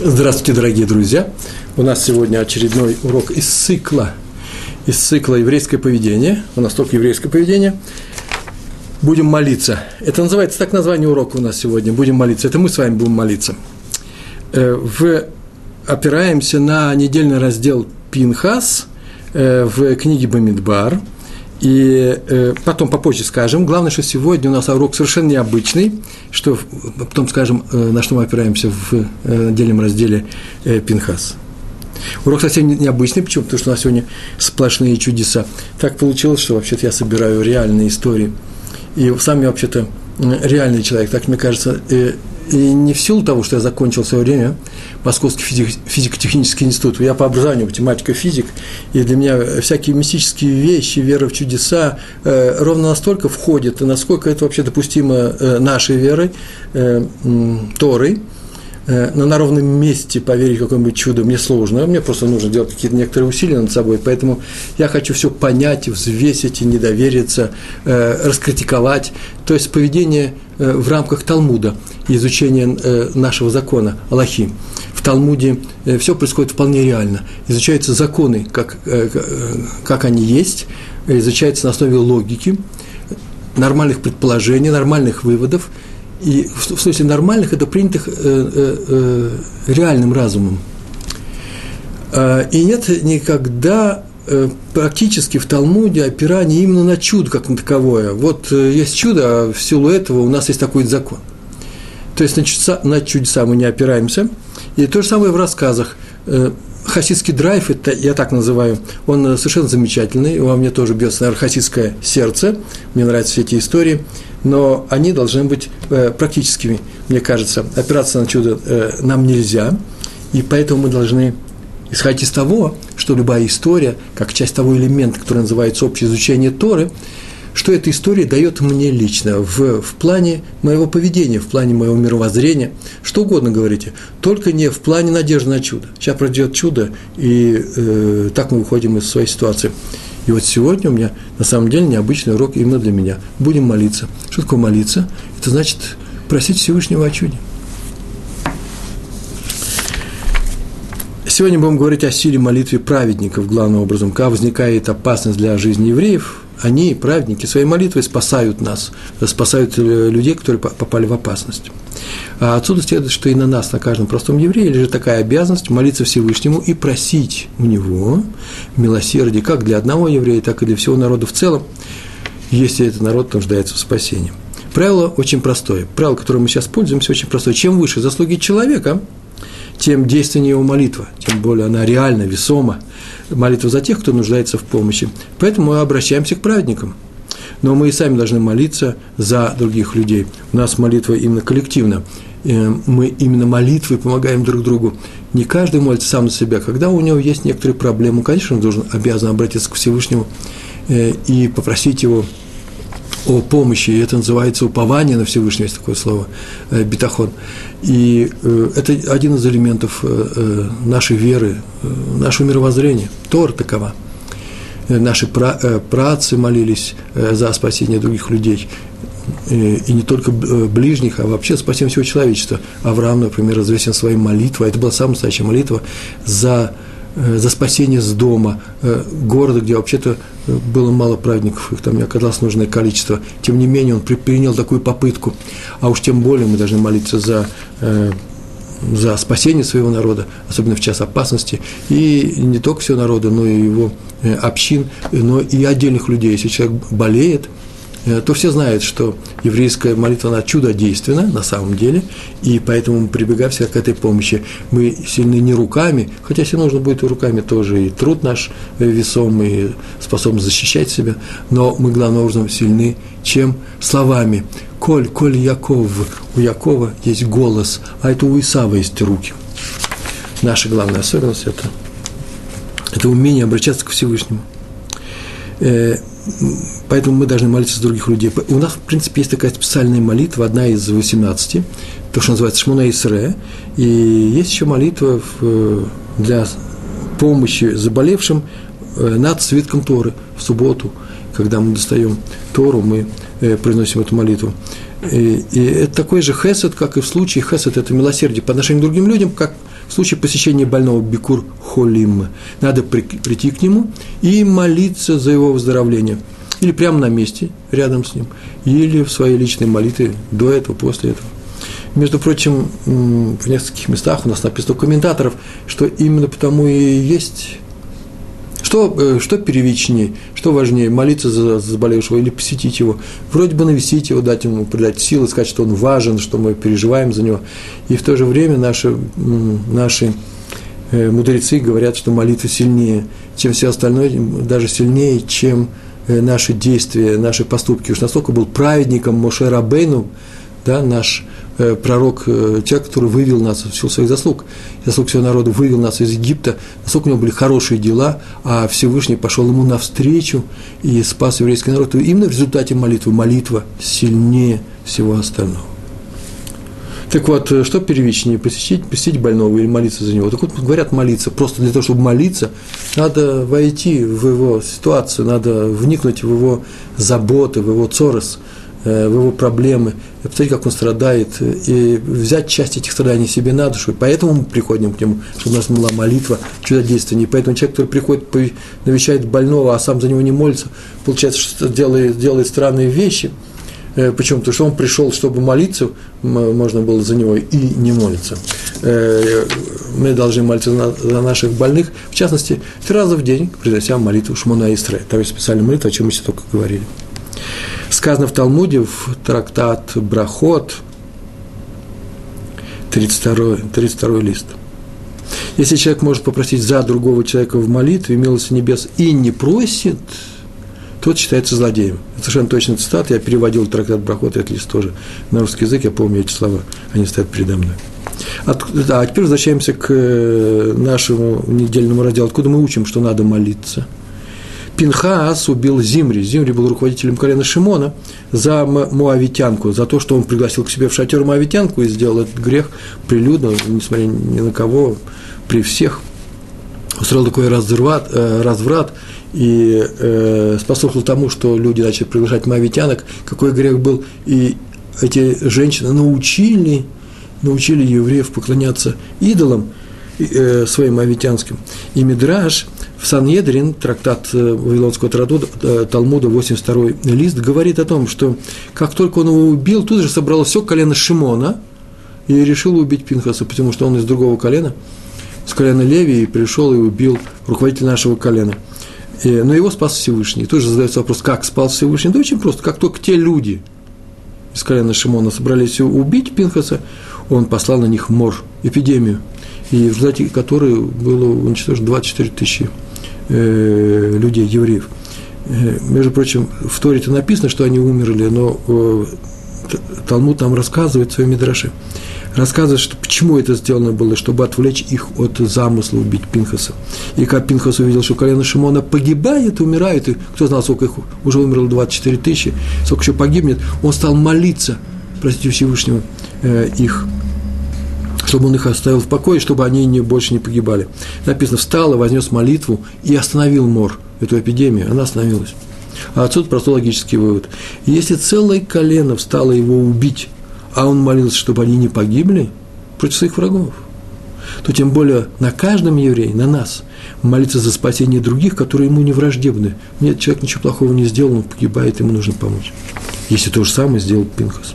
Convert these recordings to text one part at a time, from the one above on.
Здравствуйте, дорогие друзья! У нас сегодня очередной урок из цикла, из цикла «Еврейское поведение». У нас только еврейское поведение. Будем молиться. Это называется так название урока у нас сегодня. Будем молиться. Это мы с вами будем молиться. Э, в, опираемся на недельный раздел Пинхас э, в книге Бамидбар – и э, потом попозже скажем. Главное, что сегодня у нас урок совершенно необычный, что потом скажем, э, на что мы опираемся в э, отдельном разделе э, Пинхас. Урок совсем необычный, почему? Потому что у нас сегодня сплошные чудеса. Так получилось, что вообще-то я собираю реальные истории. И сам я вообще-то реальный человек, так мне кажется, э, и не в силу того, что я закончил свое время Московский физико-технический институт. Я по образованию математика физик, и для меня всякие мистические вещи, вера в чудеса э, ровно настолько входят, насколько это вообще допустимо э, нашей верой, э, Торой, э, но на ровном месте поверить в какое-нибудь чудо мне сложно. Мне просто нужно делать какие-то некоторые усилия над собой. Поэтому я хочу все понять, взвесить и не довериться, э, раскритиковать. То есть поведение э, в рамках Талмуда – изучения э, нашего закона, Аллахи. В Талмуде э, все происходит вполне реально. Изучаются законы, как, э, как они есть, изучается на основе логики, нормальных предположений, нормальных выводов, и в смысле нормальных, это принятых реальным разумом. И нет никогда практически в Талмуде опирания именно на чудо как на таковое. Вот есть чудо, а в силу этого у нас есть такой закон – то есть на чудеса, на чудеса мы не опираемся. И то же самое в рассказах. Э, хасидский драйв, это я так называю, он э, совершенно замечательный, во мне тоже бьется, наверное, хасидское сердце, мне нравятся все эти истории, но они должны быть э, практическими, мне кажется. Опираться на чудо нам нельзя, и поэтому мы должны исходить из того, что любая история, как часть того элемента, который называется общее изучение Торы, что эта история дает мне лично в, в плане моего поведения, в плане моего мировоззрения, что угодно говорите, только не в плане надежды на чудо. Сейчас пройдет чудо, и э, так мы выходим из своей ситуации. И вот сегодня у меня на самом деле необычный урок именно для меня. Будем молиться. Что такое молиться? Это значит просить Всевышнего о чуде. Сегодня будем говорить о силе молитвы праведников, главным образом, как возникает опасность для жизни евреев – они, праведники, своей молитвой спасают нас, спасают э, людей, которые попали в опасность. А отсюда следует, что и на нас, на каждом простом еврее, лежит такая обязанность молиться Всевышнему и просить у него милосердия как для одного еврея, так и для всего народа в целом, если этот народ нуждается в спасении. Правило очень простое. Правило, которым мы сейчас пользуемся, очень простое. Чем выше заслуги человека, тем действеннее его молитва, тем более она реально, весома. Молитва за тех, кто нуждается в помощи. Поэтому мы обращаемся к праведникам. Но мы и сами должны молиться за других людей. У нас молитва именно коллективна. Э, мы именно молитвой помогаем друг другу. Не каждый молится сам на себя. Когда у него есть некоторые проблемы, конечно, он должен, обязан обратиться к Всевышнему э, и попросить его о помощи, и это называется упование на Всевышнего, есть такое слово, э, бетахон. И э, это один из элементов э, нашей веры, нашего мировоззрения. Тор такова. Наши працы молились за спасение других людей, и не только ближних, а вообще спасение всего человечества. Авраам, например, известен своей молитвой, это была самая настоящая молитва за Э, за спасение с дома, э, города, где вообще-то э, было мало праведников, их там не оказалось нужное количество. Тем не менее, он принял такую попытку. А уж тем более мы должны молиться за, за спасение своего народа, особенно в час опасности. И не только всего народа, но и его общин, но и отдельных людей. Если человек болеет, Э, то все знают, что еврейская молитва, она чудодейственна на самом деле, и поэтому мы прибегаем всегда к этой помощи. Мы сильны не руками, хотя если нужно будет и руками тоже, и труд наш весомый, и способны защищать себя, но мы главным образом сильны, чем словами. Коль, коль Яков, у Якова есть голос, а это у Исава есть руки. Наша главная особенность – это, это умение обращаться к Всевышнему э, – Поэтому мы должны молиться за других людей. У нас, в принципе, есть такая специальная молитва, одна из 18, то, что называется Шмуна Исре. И есть еще молитва для помощи заболевшим э, над свитком Торы в субботу, когда мы достаем Тору, мы э, произносим эту молитву. И, и это такой же хесед, как и в случае хесед – это милосердие по отношению к другим людям, как в случае посещения больного бикур холим. Надо при, прийти к нему и молиться за его выздоровление. Или прямо на месте, рядом с ним, или в своей личной молитве до этого, после этого. Между прочим, в нескольких местах у нас написано у комментаторов, что именно потому и есть что, э, что первичнее, что важнее, молиться за, за заболевшего или посетить его? Вроде бы навестить его, дать ему, придать силы, сказать, что он важен, что мы переживаем за него. И в то же время наши, наши э, мудрецы говорят, что молитва сильнее, чем все остальное, даже сильнее, чем э, наши действия, наши поступки. Уж настолько был праведником Моше Рабейну, да, наш пророк, э, человек, который вывел нас в силу своих заслуг, заслуг всего народа, вывел нас из Египта, насколько у него были хорошие дела, а Всевышний пошел ему навстречу и спас еврейский народ. И именно в результате молитвы, молитва сильнее всего остального. Так вот, э, что первичнее, посетить, посетить больного или молиться за него? Так вот, говорят молиться, просто для того, чтобы молиться, надо войти в его ситуацию, надо вникнуть в его заботы, в его цорос – Э, в его проблемы, посмотреть, как он страдает, и взять часть этих страданий себе на душу. И поэтому мы приходим к нему, чтобы у нас была молитва, чудодействие. И поэтому человек, который приходит, навещает больного, а сам за него не молится, получается, что делает, делает странные вещи. Э, Почему? Потому что он пришел, чтобы молиться, можно было за него и не молиться. Э, мы должны молиться за наших больных, в частности, три раза в день, произнося молитву Шмона Истре. Там есть специальная молитва, о чем мы сейчас только говорили сказано в Талмуде, в трактат Брахот, 32, 32 лист. Если человек может попросить за другого человека в молитве, милости небес, и не просит, тот считается злодеем. Это совершенно точно цитата. Я переводил трактат Брахот, этот лист тоже на русский язык, я помню эти слова, они стоят передо мной. От, а теперь возвращаемся к э, нашему недельному разделу, откуда мы учим, что надо молиться – Пинхас убил Зимри. Зимри был руководителем колена Шимона за Муавитянку, за то, что он пригласил к себе в шатер Муавитянку и сделал этот грех прилюдно, несмотря ни на кого, при всех. Устроил такой разврат, э, разврат и э, способствовал тому, что люди начали приглашать Муавитянок, какой грех был, и эти женщины научили, научили евреев поклоняться идолам э, своим авитянским. И Мидраш – в Санедрин, трактат э, Вавилонского э, Талмуда, 82 лист, говорит о том, что как только он его убил, тут же собралось все колено Шимона и решил убить Пинхаса, потому что он из другого колена, с колена Леви, и пришел и убил руководителя нашего колена. И, но его спас Всевышний. Тут же задается вопрос, как спас Всевышний? Да очень просто. Как только те люди из колена Шимона собрались убить Пинхаса, он послал на них мор, эпидемию, и в результате которой было уничтожено 24 тысячи э, людей, евреев. Э, между прочим, в Торе это написано, что они умерли, но э, Талмуд нам рассказывает в своем рассказывает, что почему это сделано было, чтобы отвлечь их от замысла убить Пинхаса. И как Пинхас увидел, что колено Шимона погибает, умирает, и кто знал, сколько их уже умерло 24 тысячи, сколько еще погибнет, он стал молиться, простите Всевышнего, их чтобы он их оставил в покое, чтобы они не, больше не погибали. Написано, встал и вознес молитву и остановил мор, эту эпидемию, она остановилась. А отсюда простой логический вывод. Если целое колено встало его убить, а он молился, чтобы они не погибли против своих врагов, то тем более на каждом евреи, на нас, молиться за спасение других, которые ему не враждебны. Нет, человек ничего плохого не сделал, он погибает, ему нужно помочь. Если то же самое сделал Пинхас.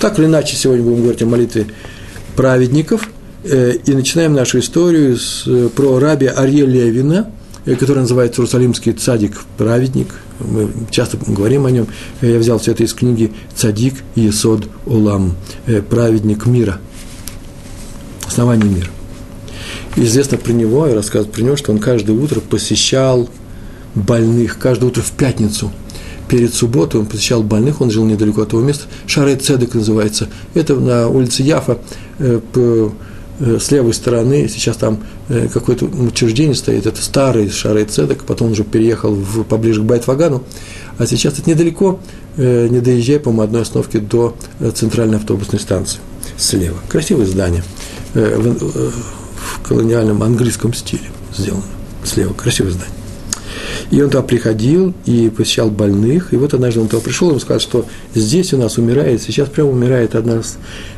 Так или иначе, сегодня будем говорить о молитве праведников, э, и начинаем нашу историю с, э, про раби Арье Левина, э, который называется «Иерусалимский цадик, праведник». Мы часто говорим о нем. Я взял все это из книги «Цадик Есод Улам», праведник мира, основание мира. Известно про него, и рассказывают про него, что он каждое утро посещал больных, каждое утро в пятницу – перед субботой он посещал больных, он жил недалеко от того места, Шарей Цедек называется. Это на улице Яфа, э, по, э, с левой стороны, сейчас там э, какое-то учреждение стоит, это старый Шарей Цедек, потом он уже переехал в, поближе к Байтвагану, а сейчас это недалеко, не доезжая, по-моему, одной остановки до центральной автобусной станции. Слева. Красивое здание в колониальном английском стиле сделано. Слева, красивое здание. И он туда приходил и посещал больных. И вот однажды он туда пришел, ему сказал, что здесь у нас умирает, сейчас прямо умирает одна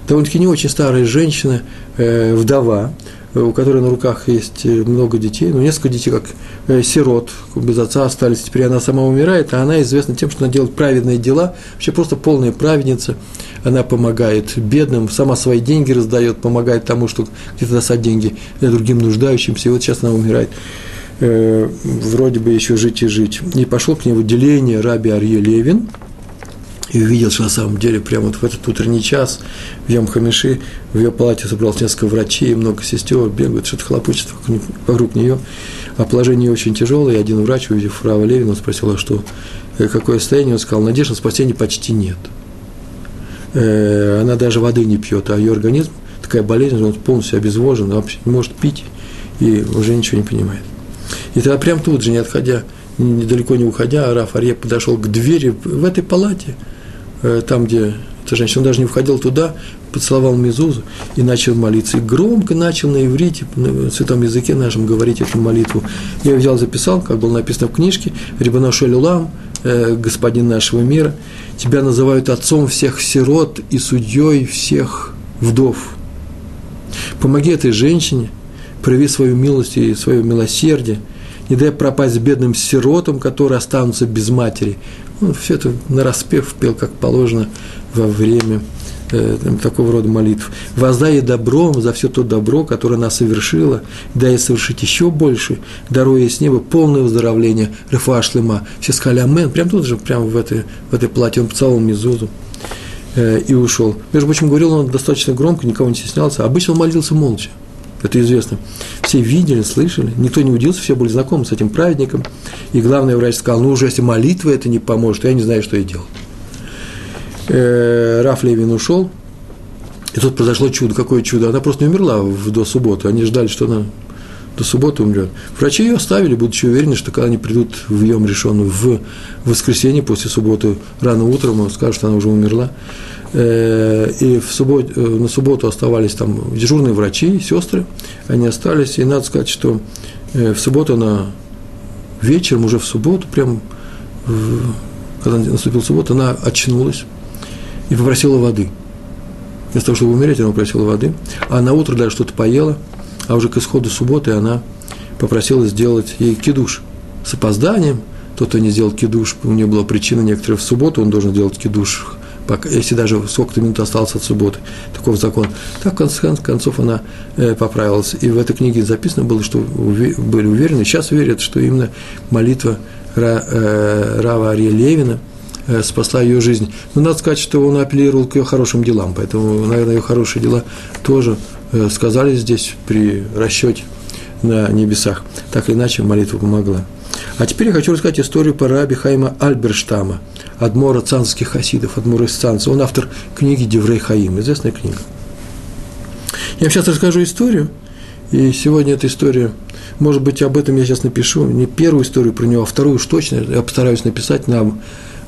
довольно-таки не очень старая женщина, э, вдова, у которой на руках есть э, много детей, ну, несколько детей, как э, сирот, без отца остались, теперь она сама умирает, а она известна тем, что она делает праведные дела, вообще просто полная праведница, она помогает бедным, сама свои деньги раздает, помогает тому, что где-то достать деньги другим нуждающимся, и вот сейчас она умирает э, вроде бы еще жить и жить. И пошел к ней в отделение Раби Арье Левин, и увидел, что на самом деле прямо вот в этот утренний час в Йом Хамиши в ее палате собралось несколько врачей, много сестер, бегают, что-то хлопочет вокруг нее. А положение очень тяжелое, и один врач, увидев Фрава Левина, спросил, а что, э, какое состояние, он сказал, надежды на спасение почти нет. Э, она даже воды не пьет, а ее организм, такая болезнь, он полностью обезвожен, вообще не может пить и уже ничего не понимает. И тогда прям тут же, не отходя, недалеко не уходя, Раф Арье подошел к двери в этой палате – Э, там, где эта женщина, даже не входил туда, поцеловал Мезузу и начал молиться. И громко начал на иврите, на святом языке нашем говорить эту молитву. Я взял, записал, как было написано в книжке, Рибано Шелюлам, э, господин нашего мира, тебя называют отцом всех сирот и судьей всех вдов. Помоги этой женщине, прояви свою милость и свое милосердие, не дай пропасть бедным сиротам, которые останутся без матери. Он все это на распев пел, как положено, во время э, такого рода молитв. Воздай ей добром за все то добро, которое она совершила, дай ей совершить еще больше, даруя ей с неба полное выздоровление, рефа шлема. Все сказали амен, прям тут же, прямо в этой, в этой платье, он поцеловал Мизузу э, и ушел. Между прочим, говорил он достаточно громко, никого не стеснялся. Обычно он молился молча. Это известно. Все видели, слышали, никто не удивился, все были знакомы с этим праведником. И главный врач сказал, ну уже если молитва это не поможет, я не знаю, что я делал. Э, Раф Левин ушел, и тут произошло чудо. Какое чудо? Она просто не умерла в, до субботы. Они ждали, что она до субботы умрет. Врачи ее оставили, будучи уверены, что когда они придут в Йом решен в воскресенье после субботы рано утром, скажут, что она уже умерла. Э, и в суббот, э, на субботу оставались там дежурные врачи, сестры, они остались, и надо сказать, что э, в субботу она вечером, уже в субботу, прям когда наступила суббота, она очнулась и попросила воды. Вместо того, чтобы умереть, она попросила воды, а на утро даже что-то поела, а уже к исходу субботы она попросила сделать ей кидуш с опозданием. Тот, кто не сделал кидуш, у нее была причина некоторая в субботу, он должен делать кидуш если даже сколько-то минут осталось от субботы, таков закон. Так, в конце концов, она э, поправилась. И в этой книге записано было, что были уверены, сейчас верят, что именно молитва э, Рава Ария Левина э, спасла ее жизнь. Но надо сказать, что он апеллировал к ее хорошим делам, поэтому, наверное, ее хорошие дела тоже сказали здесь при расчете на небесах. Так или иначе, молитва помогла. А теперь я хочу рассказать историю по раби Хайма Альберштама, адмора цанских хасидов, адмора из Цанца. Он автор книги Деврей Хаим, известная книга. Я сейчас расскажу историю, и сегодня эта история, может быть, об этом я сейчас напишу, не первую историю про него, а вторую уж точно, я постараюсь написать нам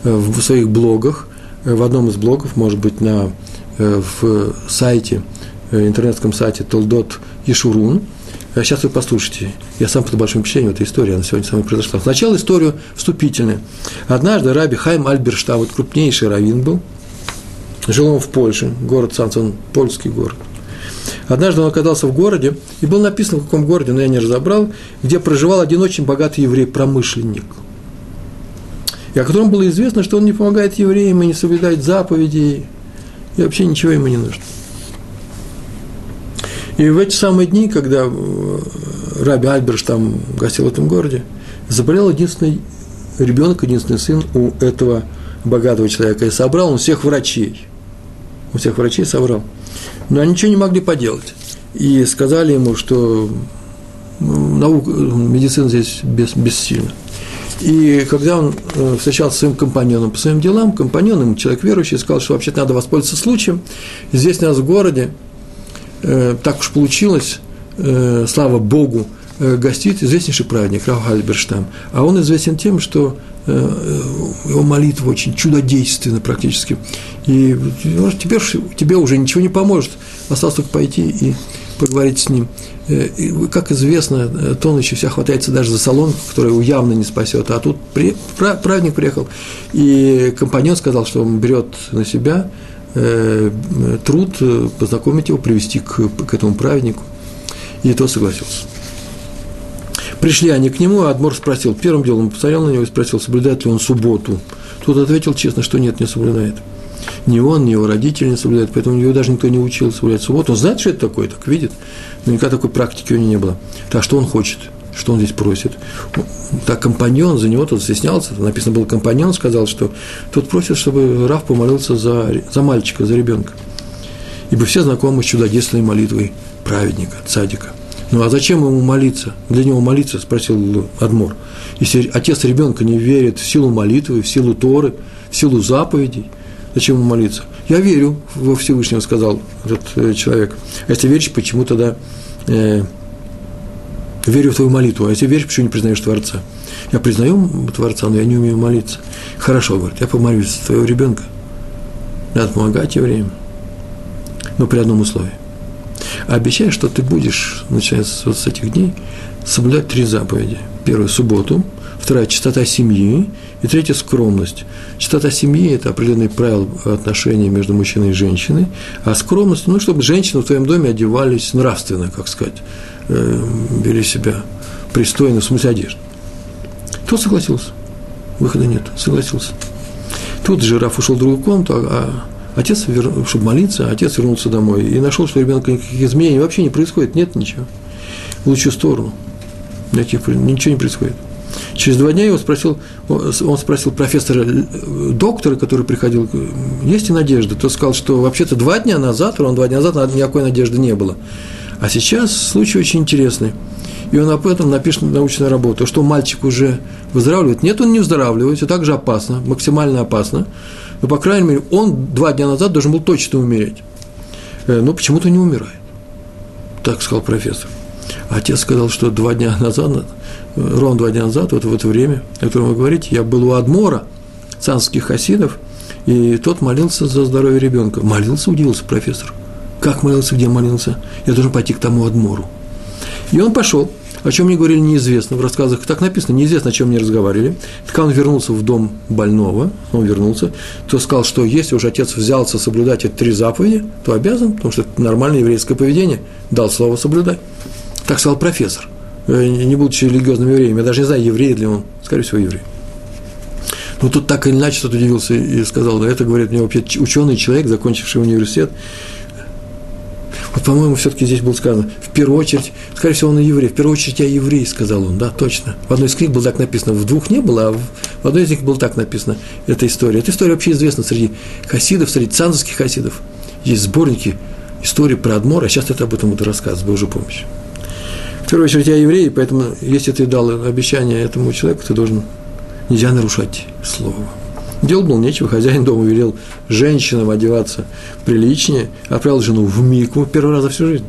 э, в своих блогах, э, в одном из блогов, может быть, на, э, в сайте, интернетском сайте Толдот Ишурун – Сейчас вы послушайте. Я сам под большим впечатлением этой истории, она сегодня со мной произошла. Сначала историю вступительная. Однажды Раби Хайм Альберштам, вот крупнейший раввин был, жил он в Польше, город Сансон, польский город. Однажды он оказался в городе, и было написано, в каком городе, но я не разобрал, где проживал один очень богатый еврей-промышленник, и о котором было известно, что он не помогает евреям и не соблюдает заповедей, и вообще ничего ему не нужно. И в эти самые дни, когда э, Раби Альберш там гостил в этом городе, заболел единственный ребенок, единственный сын у этого богатого человека. И собрал он всех врачей. У всех врачей собрал. Но они ничего не могли поделать. И сказали ему, что наука, медицина здесь бес, бессильна. И когда он э, встречался с своим компаньоном по своим делам, компаньон, ему человек верующий, сказал, что вообще-то надо воспользоваться случаем. Здесь у нас в городе так уж получилось, э, слава Богу, э, гостит известнейший праведник Рав Альберштам. А он известен тем, что э, э его молитва очень чудодейственна практически. И может, теперь тебе уже ничего не поможет, осталось только пойти и поговорить с ним. Э, как известно, э, тонущий вся хватается даже за салон, который его явно не спасет. А тут при, праведник приехал, и компаньон сказал, что он берет на себя э, труд познакомить его, привести к, к этому праведнику. И тот согласился. Пришли они к нему, а Адмор спросил, первым делом посмотрел на него и спросил, соблюдает ли он субботу. Тот ответил честно, что нет, не соблюдает. Ни он, ни его родители не соблюдают, поэтому его даже никто не учил соблюдать субботу. Он знает, что это такое, так видит, но никогда такой практики у него не было. Так что он хочет, что он здесь просит. Так компаньон за него тот стеснялся, написано было компаньон, сказал, что тот просит, чтобы Раф помолился за, за мальчика, за ребенка. Ибо все знакомы с чудодейственной молитвой праведника, цадика. Ну а зачем ему молиться? Для него молиться, спросил Адмор. Если отец ребенка не верит в силу молитвы, в силу Торы, в силу заповедей, зачем ему молиться? Я верю во Всевышнего, сказал этот э, человек. А если веришь, почему тогда э, верю в твою молитву? А если веришь, почему не признаешь Творца? Я признаю Творца, но я не умею молиться. Хорошо, говорит, я помолюсь за твоего ребенка. Надо помогать евреям. Но при одном условии обещаю, что ты будешь, начиная с, вот с этих дней, соблюдать три заповеди. Первая – субботу, вторая – чистота семьи, и третья – скромность. Чистота семьи – это определенные правила отношений между мужчиной и женщиной, а скромность – ну, чтобы женщины в твоем доме одевались нравственно, как сказать, э, вели себя пристойно, в смысле одежды. Тот согласился. Выхода нет, согласился. Тут жираф ушел в другую комнату, а Отец, чтобы молиться, отец вернулся домой и нашел, что у ребенка никаких изменений вообще не происходит, нет ничего. В лучшую сторону. Никаких, ничего не происходит. Через два дня его спросил, он спросил профессора, э, доктора, который приходил, есть ли надежда? Тот сказал, что вообще-то два дня назад, ровно два дня назад никакой надежды не было. А сейчас случай очень интересный. И он об этом напишет научную работу, что мальчик уже выздоравливает. Нет, он не выздоравливает, все так же опасно, максимально опасно но, по крайней мере, он два дня назад должен был точно умереть. Э, но почему-то не умирает. Так сказал профессор. Отец сказал, что два дня назад, ровно два дня назад, вот в это время, о котором вы говорите, я был у Адмора, цанских хасидов, и тот молился за здоровье ребенка. Молился, удивился профессор. Как молился, где молился? Я должен пойти к тому Адмору. И он пошел. О чем мне говорили, неизвестно. В рассказах так написано, неизвестно, о чем мне разговаривали. Когда он вернулся в дом больного, он вернулся, то сказал, что если уж отец взялся соблюдать эти три заповеди, то обязан, потому что это нормальное еврейское поведение. Дал слово соблюдать. Так сказал профессор, э, не будучи религиозным евреем. Я даже не знаю, еврей ли он. Скорее всего, еврей. Но тут так или иначе тот удивился и сказал, да это, говорит, мне вообще ученый человек, закончивший университет, вот, по-моему, все-таки здесь было сказано, в первую очередь, скорее всего, он и еврей, в первую очередь я еврей, сказал он, да, точно. В одной из книг было так написано, в двух не было, а в одной из них было так написано, эта история. Эта история вообще известна среди хасидов, среди цанзовских хасидов. Есть сборники истории про Адмора, а сейчас это об этом буду рассказывать, с Божьей помощью. В первую очередь я еврей, поэтому, если ты дал обещание этому человеку, ты должен, нельзя нарушать слово. Делал было нечего, хозяин дома велел женщинам одеваться приличнее, отправил жену в мику первый раз за всю жизнь.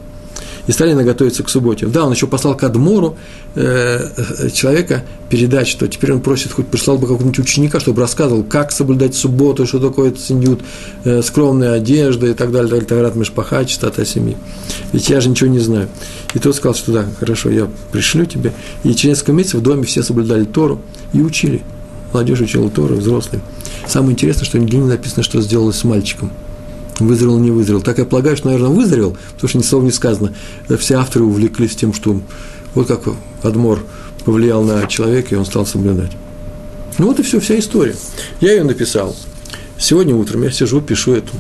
И стали наготовиться к субботе. Да, он еще послал к Адмору э, человека передать, что теперь он просит, хоть прислал бы какого-нибудь ученика, чтобы рассказывал, как соблюдать субботу, что такое синют, э, скромная одежда и так далее, Таграт Мешпаха, чистота семьи. Ведь я же ничего не знаю. И тот сказал, что да, хорошо, я пришлю тебе. И через несколько месяцев в доме все соблюдали Тору и учили. Молодежь учила Тору, взрослые. Самое интересное, что нигде не написано, что сделалось с мальчиком. Выздоровел, не выздоровел. Так я полагаю, что, наверное, выздоровел, потому что ни слова не сказано. Все авторы увлеклись тем, что вот как Адмор повлиял на человека, и он стал соблюдать. Ну вот и все, вся история. Я ее написал. Сегодня утром я сижу, пишу эту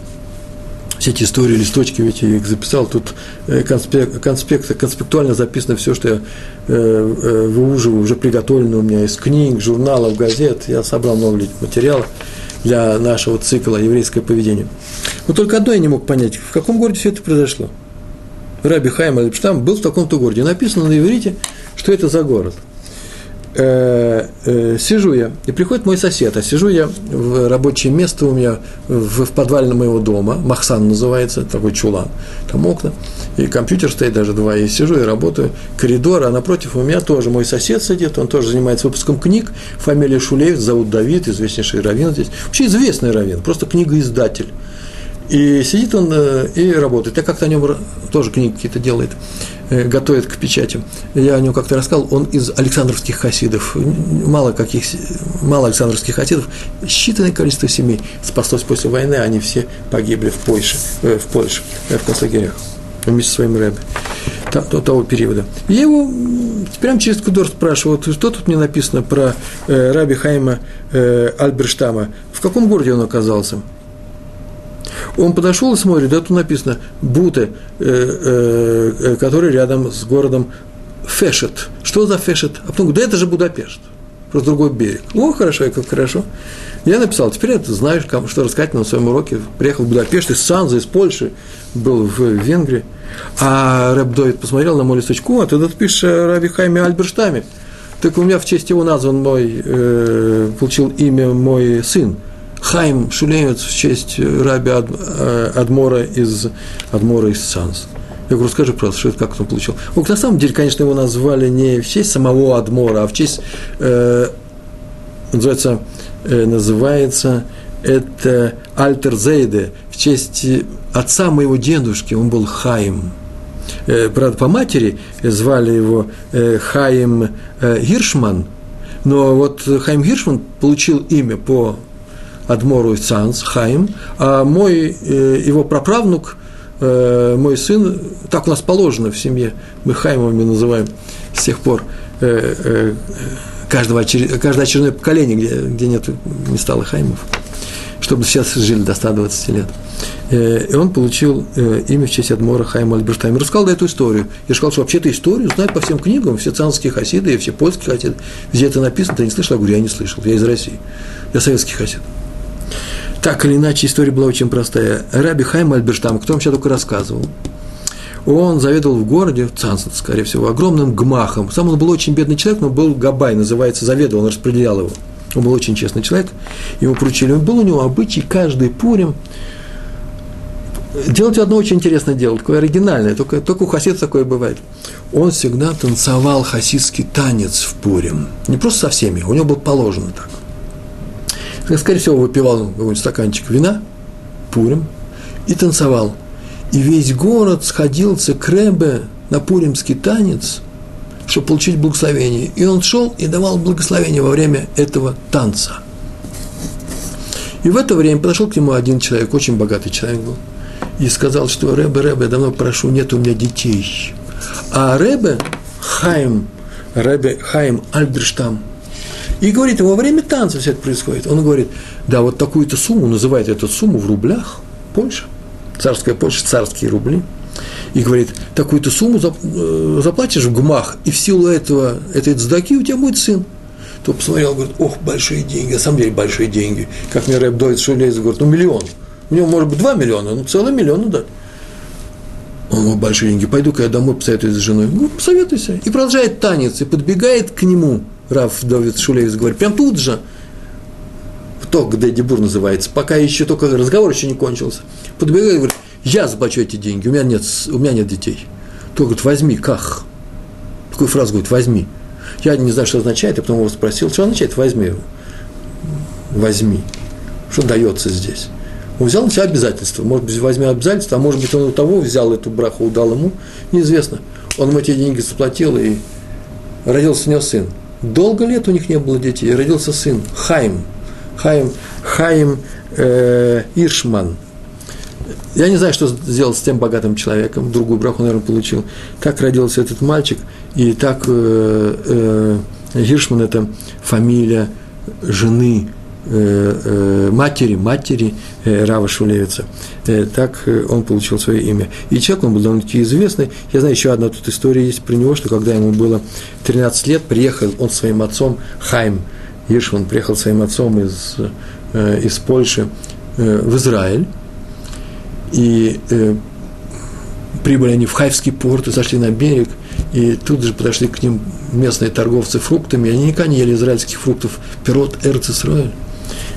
все эти истории, листочки, ведь я их записал, тут э, конспект, конспект, конспектуально записано все, что я э, э, выуживаю, уже приготовлено у меня из книг, журналов, газет, я собрал много материала для нашего цикла «Еврейское поведение». Но только одно я не мог понять, в каком городе все это произошло. Раби Хайм Алипштам был в таком-то городе. Написано на иврите, что это за город – э, э, сижу я, и приходит мой сосед, а сижу я в рабочее место у меня в, в подвале моего дома, Махсан называется, такой чулан, там окна, и компьютер стоит даже два, и сижу и работаю, коридор, а напротив у меня тоже мой сосед сидит, он тоже занимается выпуском книг, фамилия Шулеев, зовут Давид, известнейший раввин здесь, вообще известный раввин, просто книгоиздатель. И сидит он э, и работает. Я как-то о нем тоже книги какие-то делает, э, готовит к печати. Я о нем как-то рассказал, он из Александровских хасидов. Мало каких, мало Александровских хасидов. Считанное количество семей спаслось после войны, они все погибли в Польше, э, в Польше, в концлагерях вместе со своим рэбом того, того периода. Я его прямо через Кудор вот, что тут мне написано про э, Раби Хайма э, Альберштама, в каком городе он оказался? Он подошел и смотрит, да, тут написано Буте, э, э, э, который рядом с городом Фешет. Что за Фешет? А потом да это же Будапешт, просто другой берег. О, хорошо, как хорошо. Я написал, теперь ты знаешь, что рассказать на своем уроке. Приехал в Будапешт из Санза, из Польши, был в Венгрии. А Рэб Довид посмотрел на мой листочку, а ты тут пишешь Раби Хайме Альберштаме. Так у меня в честь его назван мой, э, получил имя мой сын. Хайм Шулемец в честь Раби Ад, э, Адмора из Адмора из Санс. Я говорю, скажи просто, что это, как он получил. Ну, на самом деле, конечно, его назвали не в честь самого Адмора, а в честь, э, называется, э, называется это Альтер Зейде, в честь отца моего дедушки, он был Хаим. Э, правда, по матери звали его э, Хаим э, Гиршман, но вот Хаим Гиршман получил имя по Адмору Цанс, Хаим, а мой, его праправнук, мой сын, так у нас положено в семье, мы Хаймовыми называем с тех пор, каждого, каждое очередное поколение, где, где нет, не стало Хаймов, чтобы сейчас жили до 120 лет. Э, и он получил э, имя в честь Адмора Хайма Альберштайма. Рассказал эту историю. Я сказал, что вообще эту историю знают по всем книгам, все цанские хасиды и все польские хасиды. Везде это написано, ты не слышал? Я говорю, я не слышал, я из России. Я советский хасид. Так или иначе, история была очень простая. Раби Хайм Альберштам, кто вам сейчас только рассказывал, он заведовал в городе, в Цансен, скорее всего, огромным гмахом. Сам он был очень бедный человек, но был габай, называется, заведовал, он распределял его. Он был очень честный человек, ему поручили. Был у него обычай каждый пурим делать одно очень интересное дело, такое оригинальное, только, только у хасидов такое бывает. Он всегда танцевал хасидский танец в Пурим. Не просто со всеми, у него было положено так. Скорее всего, выпивал какой-нибудь стаканчик вина, Пурим, и танцевал. И весь город сходился к Ребе на пуримский танец, чтобы получить благословение. И он шел и давал благословение во время этого танца. И в это время подошел к нему один человек, очень богатый человек был – и сказал, что Ребе, Ребе, давно прошу, нет у меня детей. А Ребе, Хайм, Ребе, Хайм Альберштам, и говорит, во время танца все это происходит. Он говорит, да, вот такую-то сумму, называет эту сумму в рублях, Польша, царская Польша, царские рубли, и говорит, такую-то сумму э, заплатишь в гмах, и в силу этого, этой цдаки у тебя будет сын. То посмотрел, говорит, ох, большие деньги, на самом деле большие деньги. Как мне Рэб Довид Шулейз говорит, ну миллион – у него может быть 2 миллиона, ну целый миллион, да. Он говорит, большие деньги, пойду-ка я домой посоветуюсь с женой. Ну, посоветуйся. И продолжает танец, и подбегает к нему, Раф Давид Шулевец говорит, прям тут же, то, где Дебур называется, пока еще только разговор еще не кончился. Подбегает и говорит, я заплачу эти деньги, у меня нет, у меня нет детей. То говорит, возьми, как? Такую фразу говорит, возьми. Я не знаю, что означает, я потом его спросил, что означает возьми. Возьми. Что дается здесь? Он взял на себя обязательства. Может быть, возьми обязательства, а может быть, он у того взял эту браху, дал ему, неизвестно. Он ему эти деньги заплатил, и родился у него сын. Долго лет у них не было детей, родился сын, Хайм. Хайм, Хайм э, Иршман. Я не знаю, что сделал с тем богатым человеком, другую браху, наверное, получил. Так родился этот мальчик, и так э, э, Гиршман – это фамилия жены матери, матери э, Рава Шулевица. Так он получил свое имя. И человек, он был довольно-таки известный. Я знаю, еще одна тут история есть про него, что когда ему было 13 лет, приехал он своим отцом, Хайм Ешман, приехал своим отцом из, из Польши в Израиль. И прибыли они в Хайфский порт и зашли на берег, и тут же подошли к ним местные торговцы фруктами, они никогда не ели израильских фруктов, пирот Эрц Исраэль.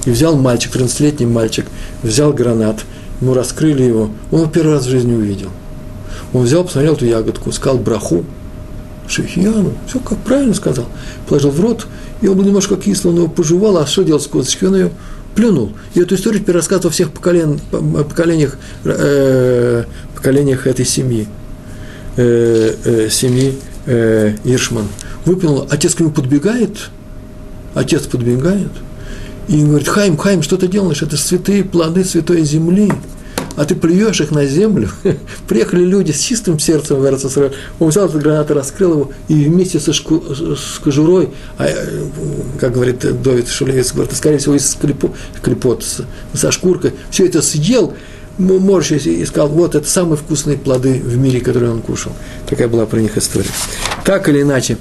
И взял мальчик, 13-летний мальчик, взял гранат, ему раскрыли его, он его первый раз в жизни увидел. Он взял, посмотрел эту ягодку, сказал браху, шехияну, все как правильно сказал, положил в рот, и он был немножко кислый, он его пожевал, а что делать с косточкой? Он ее плюнул. И эту историю теперь рассказывал во всех поколен, поколениях, э, поколениях этой семьи, э, э, семьи э, Иршман. Выплюнул, отец к нему подбегает, отец подбегает, и говорит, Хайм, Хайм, что ты делаешь? Это святые плоды святой земли а ты плюешь их на землю. Приехали люди с чистым сердцем в РССР, он взял эту гранату, раскрыл его, и вместе со шку, с кожурой, а, как говорит Довид Шулевец, говорит, скорее всего, из клепот, клепот со шкуркой, все это съел, морщись и сказал, вот это самые вкусные плоды в мире, которые он кушал. Такая была про них история. Так или иначе,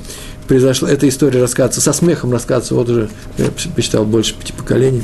произошла эта история рассказывается, со смехом рассказывается, вот уже я почитал больше пяти поколений.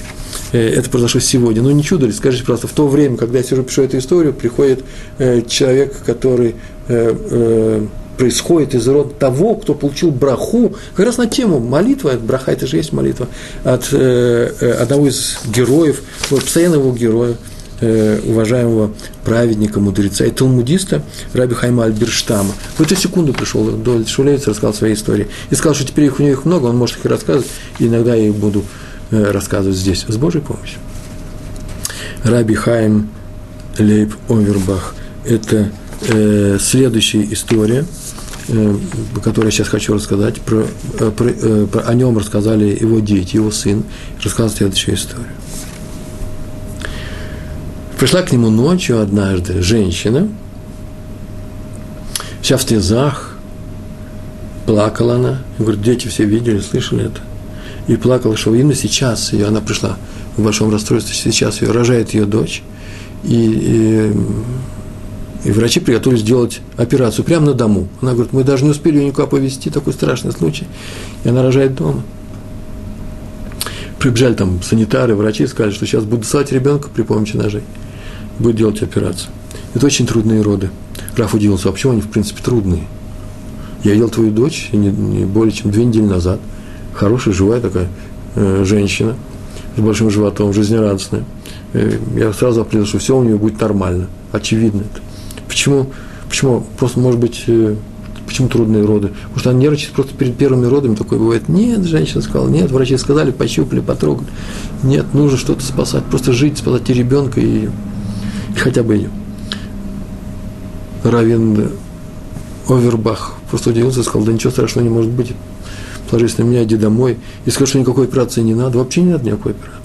Э, это произошло сегодня. Ну, не чудо ли, скажите, просто в то время, когда я сижу, пишу эту историю, приходит э, человек, который э, происходит из рода того, кто получил браху, как раз на тему молитва, браха, это же есть молитва, от одного из героев, вот, постоянного героя, э, уважаемого праведника, мудреца и талмудиста Раби Хайма Альберштама. В эту секунду пришел до Шулевец, рассказал свои истории. И сказал, что теперь их у него их много, он может их рассказывать, и иногда я их буду Э, рассказывать здесь с Божьей помощью. Раби Хайм Лейб Овербах – это э, следующая история, э, которую я сейчас хочу рассказать. Про, про, про, о нем рассказали его дети, его сын. Рассказал следующую историю. Пришла к нему ночью однажды женщина, вся в слезах, плакала она. Говорит, дети все видели, слышали это и плакала, что именно сейчас ее, она пришла в большом расстройстве, сейчас ее рожает ее дочь, и, и, и врачи приготовились сделать операцию прямо на дому. Она говорит, мы даже не успели ее никуда повезти, такой страшный случай, и она рожает дома. Прибежали там санитары, врачи, сказали, что сейчас будут ссылать ребенка при помощи ножей, будет делать операцию. Это очень трудные роды. Раф удивился, а почему они, в принципе, трудные? Я видел твою дочь не, не более чем две недели назад – хорошая, живая такая э, женщина с большим животом, жизнерадостная. Э, я сразу определил, что все у нее будет нормально, очевидно это. Почему? Почему? Просто, может быть, э, почему трудные роды? Потому что она нервничает просто перед первыми родами, такое бывает. Нет, женщина сказала, нет, врачи сказали, пощупали, потрогали. Нет, нужно что-то спасать, просто жить, спасать и ребенка, и хотя бы ее. Равин Овербах просто удивился, сказал, да ничего страшного не может быть положись на меня, иди домой, и скажи, что никакой операции не надо, вообще не надо никакой операции.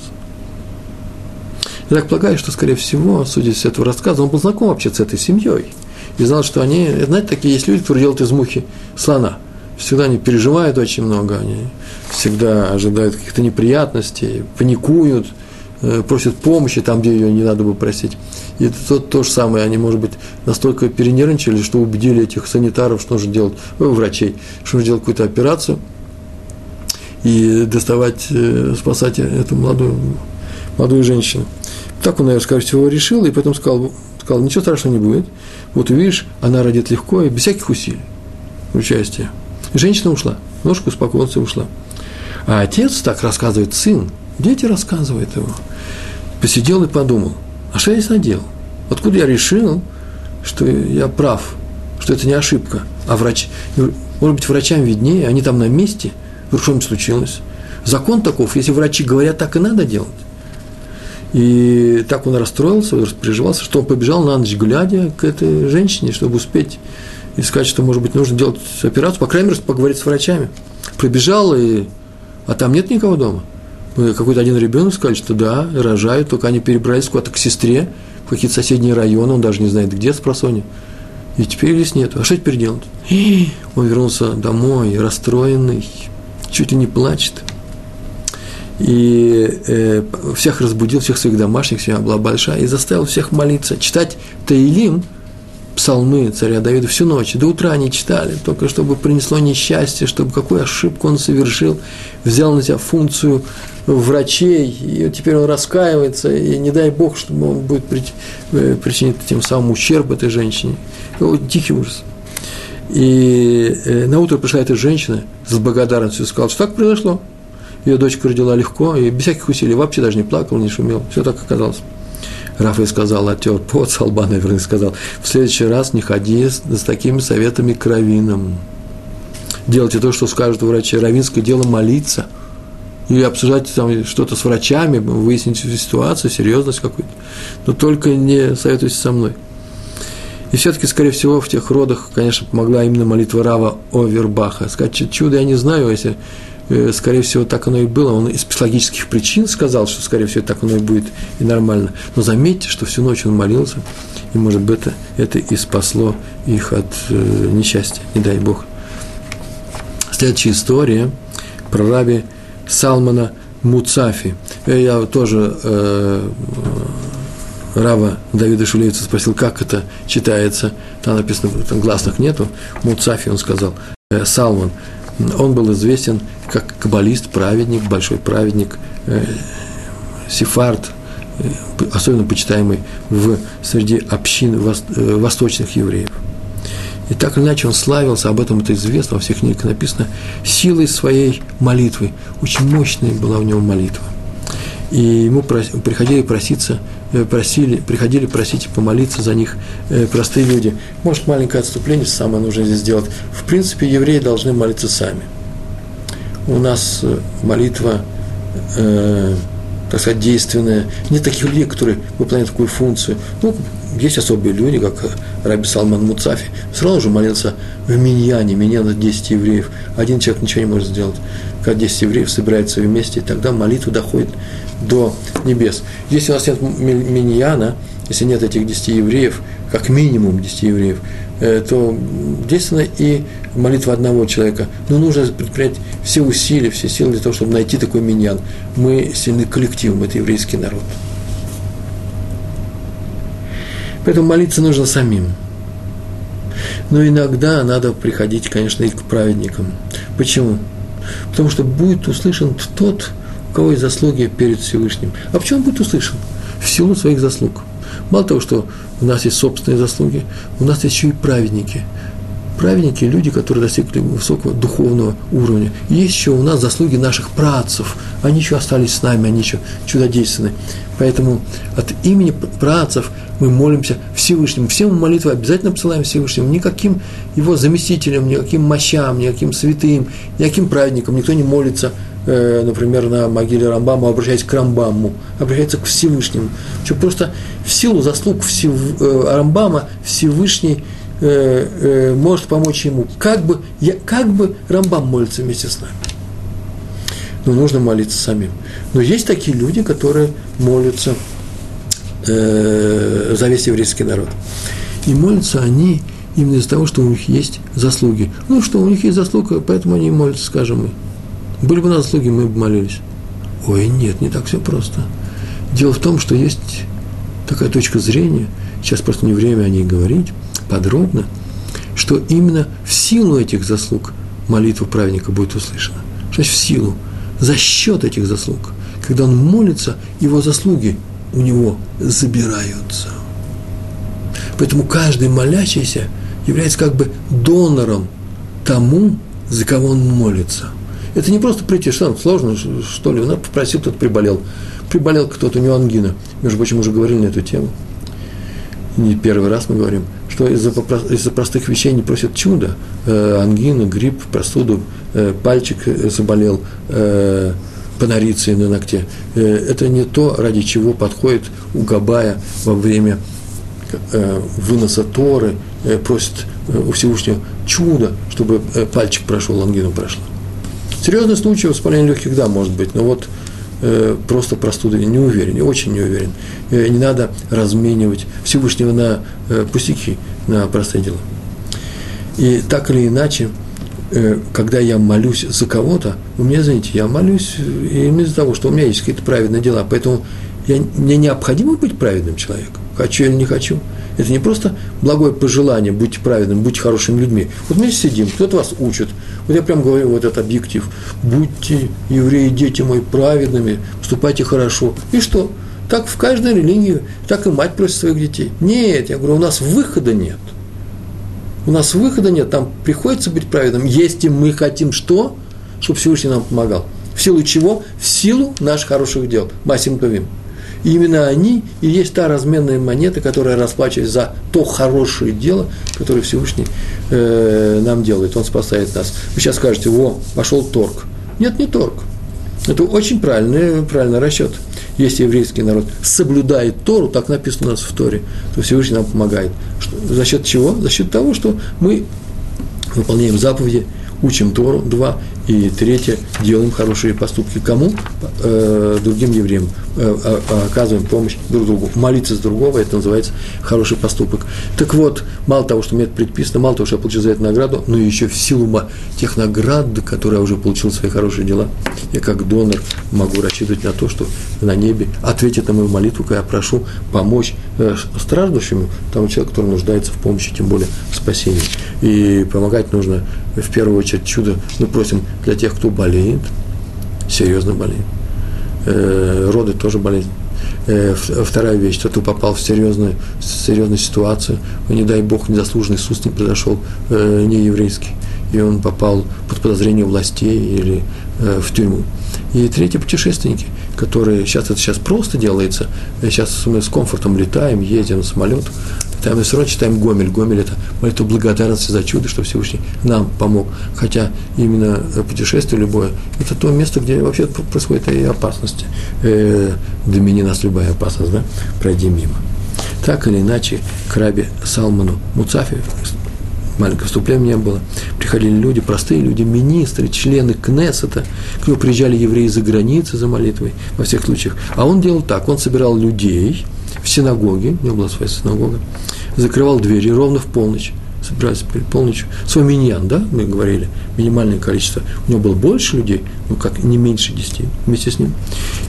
Я так полагаю, что, скорее всего, судя с этого рассказа, он был знаком вообще с этой семьей. И знал, что они, знаете, такие есть люди, которые делают из мухи слона. Всегда они переживают очень много, они всегда ожидают каких-то неприятностей, паникуют, просят помощи там, где ее не надо бы просить. И это то, то же самое, они, может быть, настолько перенервничали, что убедили этих санитаров, что нужно делать, э, врачей, что нужно делать какую-то операцию – и доставать, э, спасать эту молодую, молодую женщину. Так он, наверное, скорее всего, решил, и потом сказал, сказал, ничего страшного не будет. Вот увидишь, она родит легко и без всяких усилий, участия. женщина ушла, ножку успокоился и ушла. А отец так рассказывает, сын, дети рассказывают его. Посидел и подумал, а что я здесь наделал? Откуда я решил, что я прав, что это не ошибка, а врач, может быть, врачам виднее, они там на месте – Вдруг что-нибудь случилось. Закон таков, если врачи говорят, так и надо делать. И так он расстроился, переживался, что он побежал на ночь, глядя к этой женщине, чтобы успеть искать, что, может быть, нужно делать операцию, по крайней мере, поговорить с врачами. Пробежал, и... а там нет никого дома. Какой-то один ребенок сказали, что да, рожают, только они перебрались куда-то к сестре, в какие-то соседние районы, он даже не знает, где с просони. И теперь здесь нет. А что теперь делать? Он вернулся домой, расстроенный, чуть ли не плачет. И э, всех разбудил, всех своих домашних, семья была большая, и заставил всех молиться, читать Таилим, псалмы царя Давида всю ночь. До утра они читали, только чтобы принесло несчастье, чтобы какую ошибку он совершил, взял на себя функцию врачей, и теперь он раскаивается, и не дай Бог, чтобы он будет э, причинить тем самым ущерб этой женщине. Тихий ужас. И э, на утро пришла эта женщина с благодарностью и сказала, что так произошло. Ее дочка родила легко и без всяких усилий, вообще даже не плакал, не шумел. Все так оказалось. Рафаэль сказал, оттер пот с лба, наверное, сказал, в следующий раз не ходи с, с такими советами к раввинам. Делайте то, что скажут врачи. Равинское дело молиться. или обсуждать там что-то с врачами, выяснить ситуацию, серьезность какую-то, но только не советуйтесь со мной. И все-таки, скорее всего, в тех родах, конечно, помогла именно молитва Рава Овербаха. Сказать чудо я не знаю, если, э, скорее всего, так оно и было. Он из психологических причин сказал, что, скорее всего, так оно и будет, и нормально. Но заметьте, что всю ночь он молился, и, может быть, это, это и спасло их от э, несчастья, не дай Бог. Следующая история про раби Салмана Муцафи. Э, я тоже э, Рава Давида Шулевица спросил, как это читается. Там написано, там гласных нету. Муцафи, он сказал, э, Салман. Он был известен как каббалист, праведник, большой праведник, э, сефард, э, особенно почитаемый в, среди общин э, восточных евреев. И так или иначе он славился, об этом это известно, во всех книгах написано, силой своей молитвы. Очень мощная была у него молитва. И ему приходили проситься, э, просили, приходили просить помолиться за них э, простые люди. Может, маленькое отступление самое нужно здесь сделать. В принципе, евреи должны молиться сами. У нас э, молитва так сказать, действенная. Нет таких людей, которые выполняют такую функцию. Ну, есть особые люди, как Раби Салман Муцафи. Равно же молился в Миньяне, Миньяна 10 евреев. Один человек ничего не может сделать. Когда 10 евреев собираются вместе, тогда молитва доходит до небес. Если у нас нет Миньяна, если нет этих 10 евреев, как минимум 10 евреев, э, то действительно и молитва одного человека. Но нужно предпринять все усилия, все силы для того, чтобы найти такой миньян. Мы сильный коллектив, мы это еврейский народ. Поэтому молиться нужно самим. Но иногда надо приходить, конечно, и к праведникам. Почему? Потому что будет услышан тот, у кого есть заслуги перед Всевышним. А почему он будет услышан? В силу своих заслуг. Мало того, что у нас есть собственные заслуги, у нас есть еще и праведники – праведники – люди, которые достигли высокого духовного уровня. И есть еще у нас заслуги наших працев. Они еще остались с нами, они еще чудодейственны. Поэтому от имени працев мы молимся Всевышнему. Все мы молитвы обязательно посылаем Всевышнему. Никаким его заместителям, никаким мощам, никаким святым, никаким праведникам никто не молится, э, например, на могиле Рамбама, обращаясь к Рамбаму, обращается к Всевышнему. Что просто в силу заслуг Всев... Э, Рамбама Всевышний – э, э, может помочь ему. Как бы, я, как бы Рамбам молится вместе с нами. Но нужно молиться самим. Но есть такие люди, которые молятся э, за весь еврейский народ. И молятся они именно из-за того, что у них есть заслуги. Ну что, у них есть заслуга, поэтому они молятся, скажем мы. Были бы у нас заслуги, мы бы молились. Ой, нет, не так все просто. Дело в том, что есть такая точка зрения, сейчас просто не время о ней говорить, подробно, что именно в силу этих заслуг молитва праведника будет услышана. Что значит в силу? За счет этих заслуг. Когда он молится, его заслуги у него забираются. Поэтому каждый молящийся является как бы донором тому, за кого он молится. Это не просто прийти, что там сложно, что ли, он попросил, кто-то приболел. Приболел кто-то, у него ангина. Между прочим, уже говорили на эту тему. Не первый раз мы говорим что из-за, из простых вещей не просят чуда. Э, ангину, грипп, простуду, э, пальчик э, заболел, э, панорицей на ногте. Э, это не то, ради чего подходит Угабая во время э, выноса Торы, просит у Всевышнего чудо, чтобы пальчик прошел, ангину прошла. Серьезный случай воспаления легких, да, может быть, но вот Э, просто простуды, не уверен, очень не уверен. Э, не надо разменивать Всевышнего на э, пустяки, на простые дела. И так или иначе, когда я молюсь за кого-то, у меня, знаете, я молюсь именно из-за того, что у меня есть какие-то праведные дела, поэтому я, мне необходимо быть праведным человеком, хочу или не хочу – это не просто благое пожелание, будьте праведными, будьте хорошими людьми. Вот мы сидим, кто-то вас учит. Вот я прям говорю вот этот объектив. Будьте, евреи, дети мои, праведными, поступайте хорошо. И что? Так в каждой религии, так и мать просит своих детей. Нет, я говорю, у нас выхода нет. У нас выхода нет, там приходится быть праведным, если мы хотим что? Чтобы Всевышний нам помогал. В силу чего? В силу наших хороших дел. Масим Тувим. И именно они и есть та разменная монета, которая расплачивается за то хорошее дело, которое Всевышний э, нам делает. Он спасает нас. Вы сейчас скажете, о, пошел торг. Нет, не торг. Это очень правильный, правильный расчет. Если еврейский народ соблюдает Тору, так написано у нас в Торе, то Всевышний нам помогает. Что, за счет чего? За счет того, что мы выполняем заповеди, учим Тору, два, и третье, делаем хорошие поступки. Кому? Э, другим евреям. Э, а, а, оказываем помощь друг другу. Молиться с другого, это называется хороший поступок. Так вот, мало того, что мне это предписано, мало того, что я получил за это награду, но еще в силу тех наград, которые я уже получил свои хорошие дела, я как донор могу рассчитывать на то, что на небе ответит на мою молитву, когда я прошу помочь э, страждущему, тому человеку, который нуждается в помощи, тем более в спасении. И помогать нужно в первую очередь чудо. Мы просим для тех, кто болеет, серьезно болеет. Э, роды тоже болезнь. Э, вторая вещь, кто попал в серьезную, серьезную ситуацию, не дай Бог, незаслуженный суд не произошел, э, не еврейский, и он попал под подозрение властей или в тюрьму. И третье, путешественники, которые, сейчас это сейчас просто делается, сейчас мы с комфортом летаем, едем на самолет, там все равно читаем Гомель. Гомель – это молитва благодарности за чудо, что Всевышний нам помог. Хотя именно путешествие любое – это то место, где вообще происходит и опасности. Э, домини нас любая опасность, да? Пройди мимо. Так или иначе, к рабе Салману Муцафи маленькое вступление было. Приходили люди, простые люди, министры, члены Кнессета. К нему приезжали евреи за границы за молитвой во всех случаях. А он делал так, он собирал людей в синагоге, у него была своя синагога, закрывал двери ровно в полночь, собирались перед полночью, свой миньян, да, мы говорили, минимальное количество, у него было больше людей, ну как, не меньше десяти вместе с ним,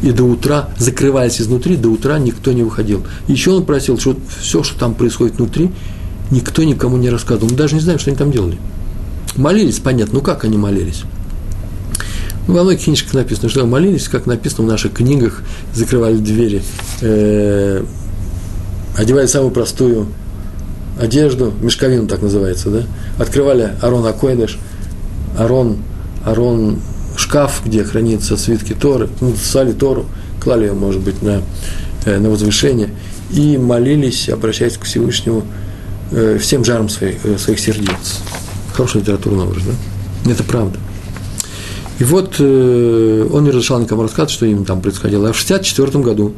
и до утра, закрывались изнутри, до утра никто не выходил. Еще он просил, что все, что там происходит внутри, никто никому не рассказывал, мы даже не знаем, что они там делали. Молились, понятно, ну как они молились? Ну, во многих книжках написано, что молились, как написано в наших книгах, закрывали двери, э, одевали самую простую одежду, мешковину так называется, да, открывали Арон Акойдыш, Арон, Арон шкаф, где хранится свитки Торы, ну, сали Тору, клали ее, может быть, на, э, на возвышение, и молились, обращаясь к Всевышнему э, всем жаром своих, э, своих сердец. Хорошая литература образ, да? Это правда. И вот э, он не разрешал никому рассказывать, что им там происходило. А в 1964 году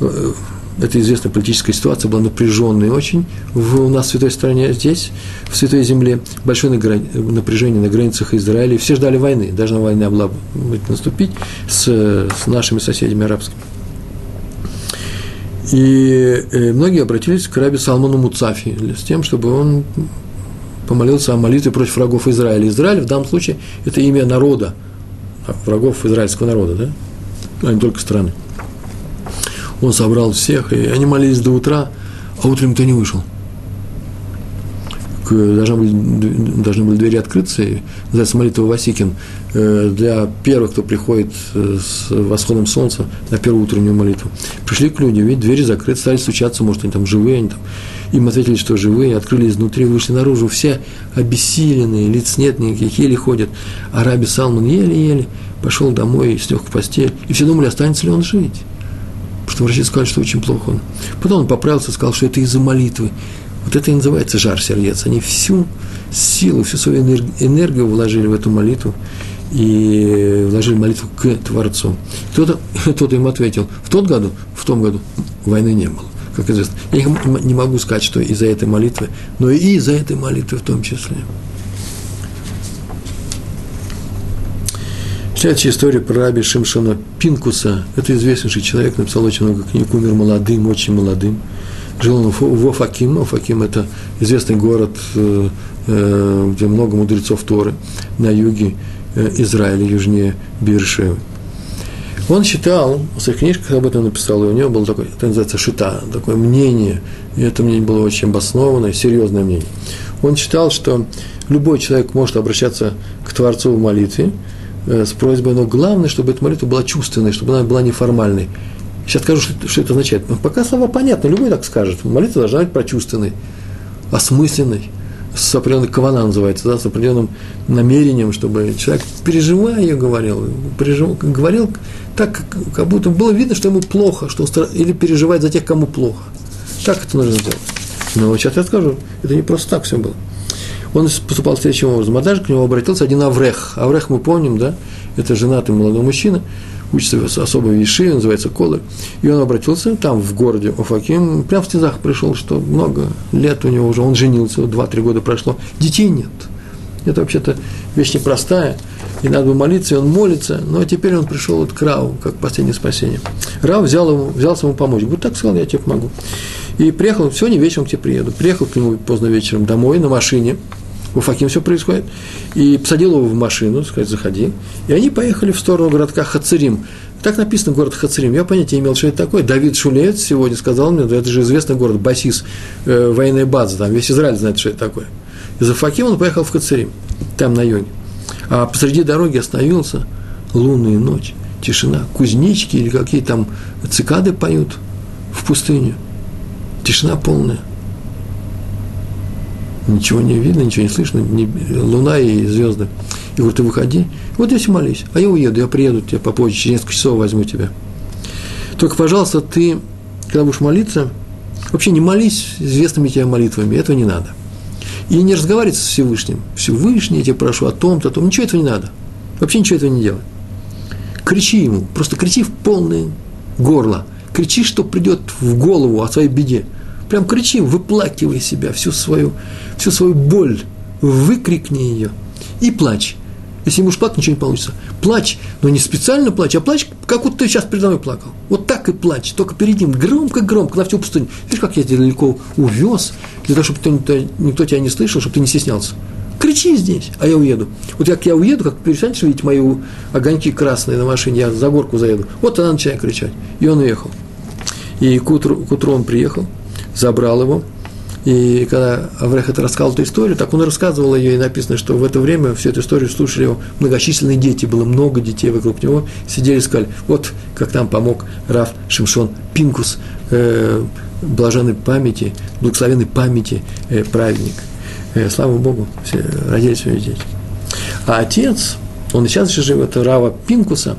э, эта известная политическая ситуация была напряженной очень в, у нас в святой стране, здесь, в святой земле, большое напряжение на границах Израиля, все ждали войны, должна война была наступить с, с нашими соседями арабскими. И э, многие обратились к рабе Салману Муцафи с тем, чтобы он помолился о молитве против врагов Израиля. Израиль в данном случае – это имя народа, врагов израильского народа, да, а не только страны он собрал всех, и они молились до утра, а утром никто не вышел. Должны были, должны были двери открыться, и называется молитва Васикин, э, для первых, кто приходит э, с восходом солнца на первую утреннюю молитву. Пришли к людям, ведь двери закрыты, стали стучаться, может, они там живые, они там. Им ответили, что живые, открыли изнутри, вышли наружу, все обессиленные, лиц нет никаких, еле ходят. А раби Салман еле-еле пошел домой, слег в постель, и все думали, останется ли он жить что врачи сказали, что очень плохо он. Потом он поправился и сказал, что это из-за молитвы. Вот это и называется жар сердец. Они всю силу, всю свою энергию вложили в эту молитву и вложили молитву к Творцу. Кто-то, кто-то им ответил, в тот году, в том году войны не было, как известно. Я не могу сказать, что из-за этой молитвы, но и из-за этой молитвы в том числе. Следующая история про раби Шимшона Пинкуса. Это известнейший человек, написал очень много книг, умер молодым, очень молодым. Жил он в Офаким. Офаким – это известный город, э, э, где много мудрецов Торы, на юге э, Израиля, южнее Биршевы. Он считал, в своих книжках об этом написал, и у него было такое, это называется шита, такое мнение, и это мнение было очень обоснованное, серьезное мнение. Он считал, что любой человек может обращаться к Творцу в молитве, Э, с просьбой, но главное, чтобы эта молитва была чувственной, чтобы она была неформальной. Сейчас скажу, что, что это означает. Но пока слова понятны, любой так скажет. Молитва должна быть прочувственной, осмысленной, с определенной кавана называется, да, с определенным намерением, чтобы человек, переживая ее, говорил, пережив, говорил так, как, будто было видно, что ему плохо, что он, или переживает за тех, кому плохо. Так это нужно сделать. Но сейчас я скажу, это не просто так все было. он поступал следующим образом. Однажды к нему обратился один Аврех. Аврех мы помним, да? Это женатый молодой мужчина, учится в особой виши, называется Колы. И он обратился там, в городе Офаким, прямо в стезах пришел, что много лет у него уже, он женился, 2-3 года прошло, детей нет. Это вообще-то вещь непростая, и надо бы молиться, и он молится, но теперь он пришел вот к Раву, как последнее спасение. Рав взял ему, взялся ему помочь. Говорит, так сказал, я тебе помогу. И приехал, сегодня вечером к тебе приеду. Приехал к нему поздно вечером домой на машине, в Уфаким все происходит, и посадил его в машину, сказать, заходи. И они поехали в сторону городка Хацерим. Так написано город Хацерим. Я понятия не имел, что это такое. Давид Шулец сегодня сказал мне, это же известный город, Басис, э, военная база, там весь Израиль знает, что это такое. Из Уфакима он поехал в Хацерим, там на Йоне. А посреди дороги остановился, лунная ночь, тишина, кузнечки или какие там цикады поют в пустыне. Тишина полная. Ничего не видно, ничего не слышно, не, луна и звезды. И говорит, ты выходи, вот здесь молись, а я уеду, я приеду тебе попозже, через несколько часов возьму тебя. Только, пожалуйста, ты, когда будешь молиться, вообще не молись известными тебе молитвами, этого не надо. И не разговаривай с Всевышним. Всевышний, я тебя прошу о том-то, о том. Ничего этого не надо. Вообще ничего этого не делай. Кричи ему, просто кричи в полное горло. Кричи, что придет в голову о своей беде. Прям кричи, выплакивай себя, всю свою, всю свою боль, выкрикни ее и плачь. Если ему плакать, ничего не получится. Плачь, но не специально плачь, а плачь, как вот ты сейчас передо мной плакал. Вот так и плачь, только перед ним, громко-громко, на всю пустыню. Видишь, как я тебя далеко увез, для того, чтобы никто, никто тебя не слышал, чтобы ты не стеснялся. Кричи здесь, а я уеду. Вот как я уеду, как перестанешь видеть мои огоньки красные на машине, я за горку заеду. Вот она начинает кричать. И он уехал. И к утру, к утру он приехал, забрал его, и когда Аврех это рассказал эту историю, так он и рассказывал ее, и написано, что в это время всю эту историю слушали его многочисленные дети, было много детей вокруг него, сидели и сказали, вот как нам помог Раф Шимшон Пинкус, э, блаженной памяти, благословенной памяти э, праведник. Э, слава Богу, все родились свои дети. А отец, он сейчас еще живет, Рава Пинкуса,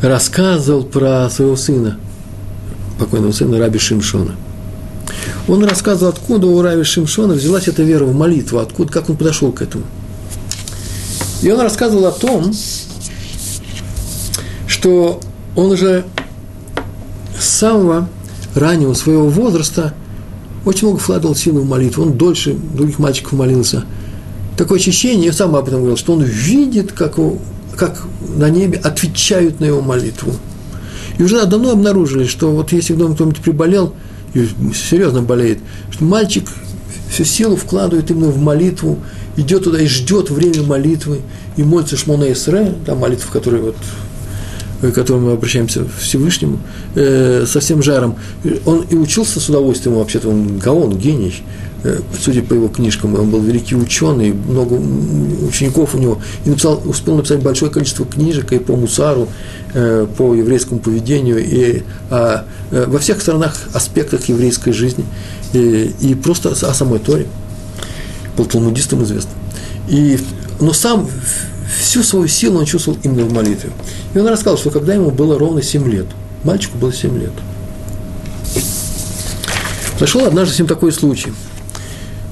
рассказывал про своего сына, покойного сына Раби Шимшона – он рассказывал, откуда у Рави Шимшона взялась эта вера в молитву, откуда, как он подошел к этому. И он рассказывал о том, что он уже с самого раннего своего возраста очень много вкладывал силы в молитву. Он дольше других мальчиков молился. Такое ощущение, я сам об этом говорил, что он видит, как, как на небе отвечают на его молитву. И уже давно обнаружили, что вот если в доме кто-нибудь приболел – и серьезно болеет, что мальчик всю силу вкладывает именно в молитву, идет туда и ждет время молитвы, и молится Шмона Исре, там молитва, в которой вот к которому мы обращаемся Всевышнему, э, со всем жаром. Он и учился с удовольствием, вообще-то он гаон, гений, э, судя по его книжкам, он был великий ученый, много учеников у него, и написал, успел написать большое количество книжек и по Мусару, э, по еврейскому поведению, и а, э, во всех сторонах, аспектах еврейской жизни, и, и просто о самой Торе. Был талмудистом известным. И, но сам всю свою силу он чувствовал именно в молитве. И он рассказал, что когда ему было ровно 7 лет, мальчику было 7 лет, Нашел однажды с ним такой случай.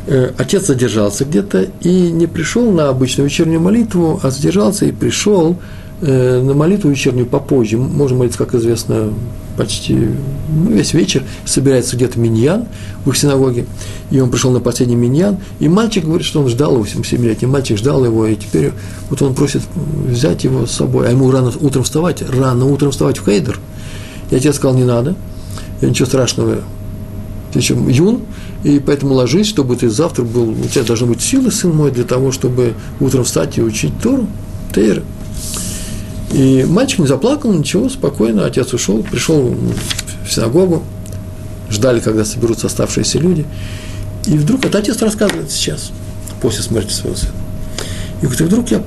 Э, отец задержался где-то и не пришел на обычную вечернюю молитву, а задержался и пришел Э, на молитву вечернюю попозже. Можно молиться, как известно, почти ну, весь вечер. Собирается где-то миньян в их синагоге. И он пришел на последний миньян. И мальчик говорит, что он ждал его, 7-летний мальчик ждал его. И теперь вот он просит взять его с собой. А ему рано утром вставать, рано утром вставать в хейдер. И отец сказал, не надо. Ничего страшного. Ты еще юн, и поэтому ложись, чтобы ты завтра был, у тебя должны быть силы, сын мой, для того, чтобы утром встать и учить Тору, Тейра. И мальчик не заплакал, ничего, спокойно, отец ушел, пришел в синагогу, ждали, когда соберутся оставшиеся люди. И вдруг это отец рассказывает сейчас, после смерти своего сына. И говорит, и вдруг я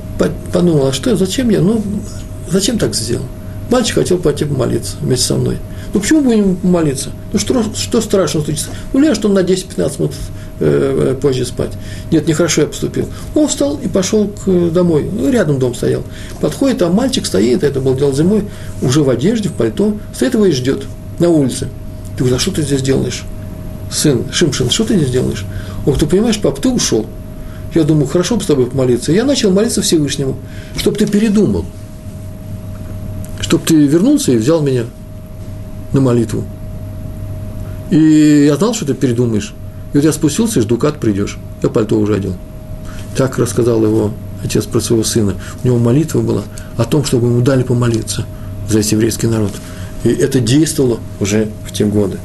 подумал, а что, зачем я, ну, зачем так сделал? Мальчик хотел пойти помолиться вместе со мной. Ну, почему будем молиться? Ну, что, что страшного случится? Ну, ляжет он на 10-15 минут э, позже спать. Нет, нехорошо я поступил. Он встал и пошел к, домой. Ну, рядом дом стоял. Подходит, а мальчик стоит, это был дело зимой, уже в одежде, в пальто, стоит его и ждет на улице. Ты говоришь, а что ты здесь делаешь? Сын, Шимшин, что ты здесь делаешь? Ох, ты понимаешь, пап, ты ушел. Я думаю, хорошо бы с тобой помолиться. Я начал молиться Всевышнему, чтобы ты передумал. Чтобы ты вернулся и взял меня на молитву. И я знал, что ты передумаешь. И вот я спустился и жду, как придешь. Я пальто уже одел. Так рассказал его отец про своего сына. У него молитва была о том, чтобы ему дали помолиться за весь еврейский народ. И это действовало уже в те годы.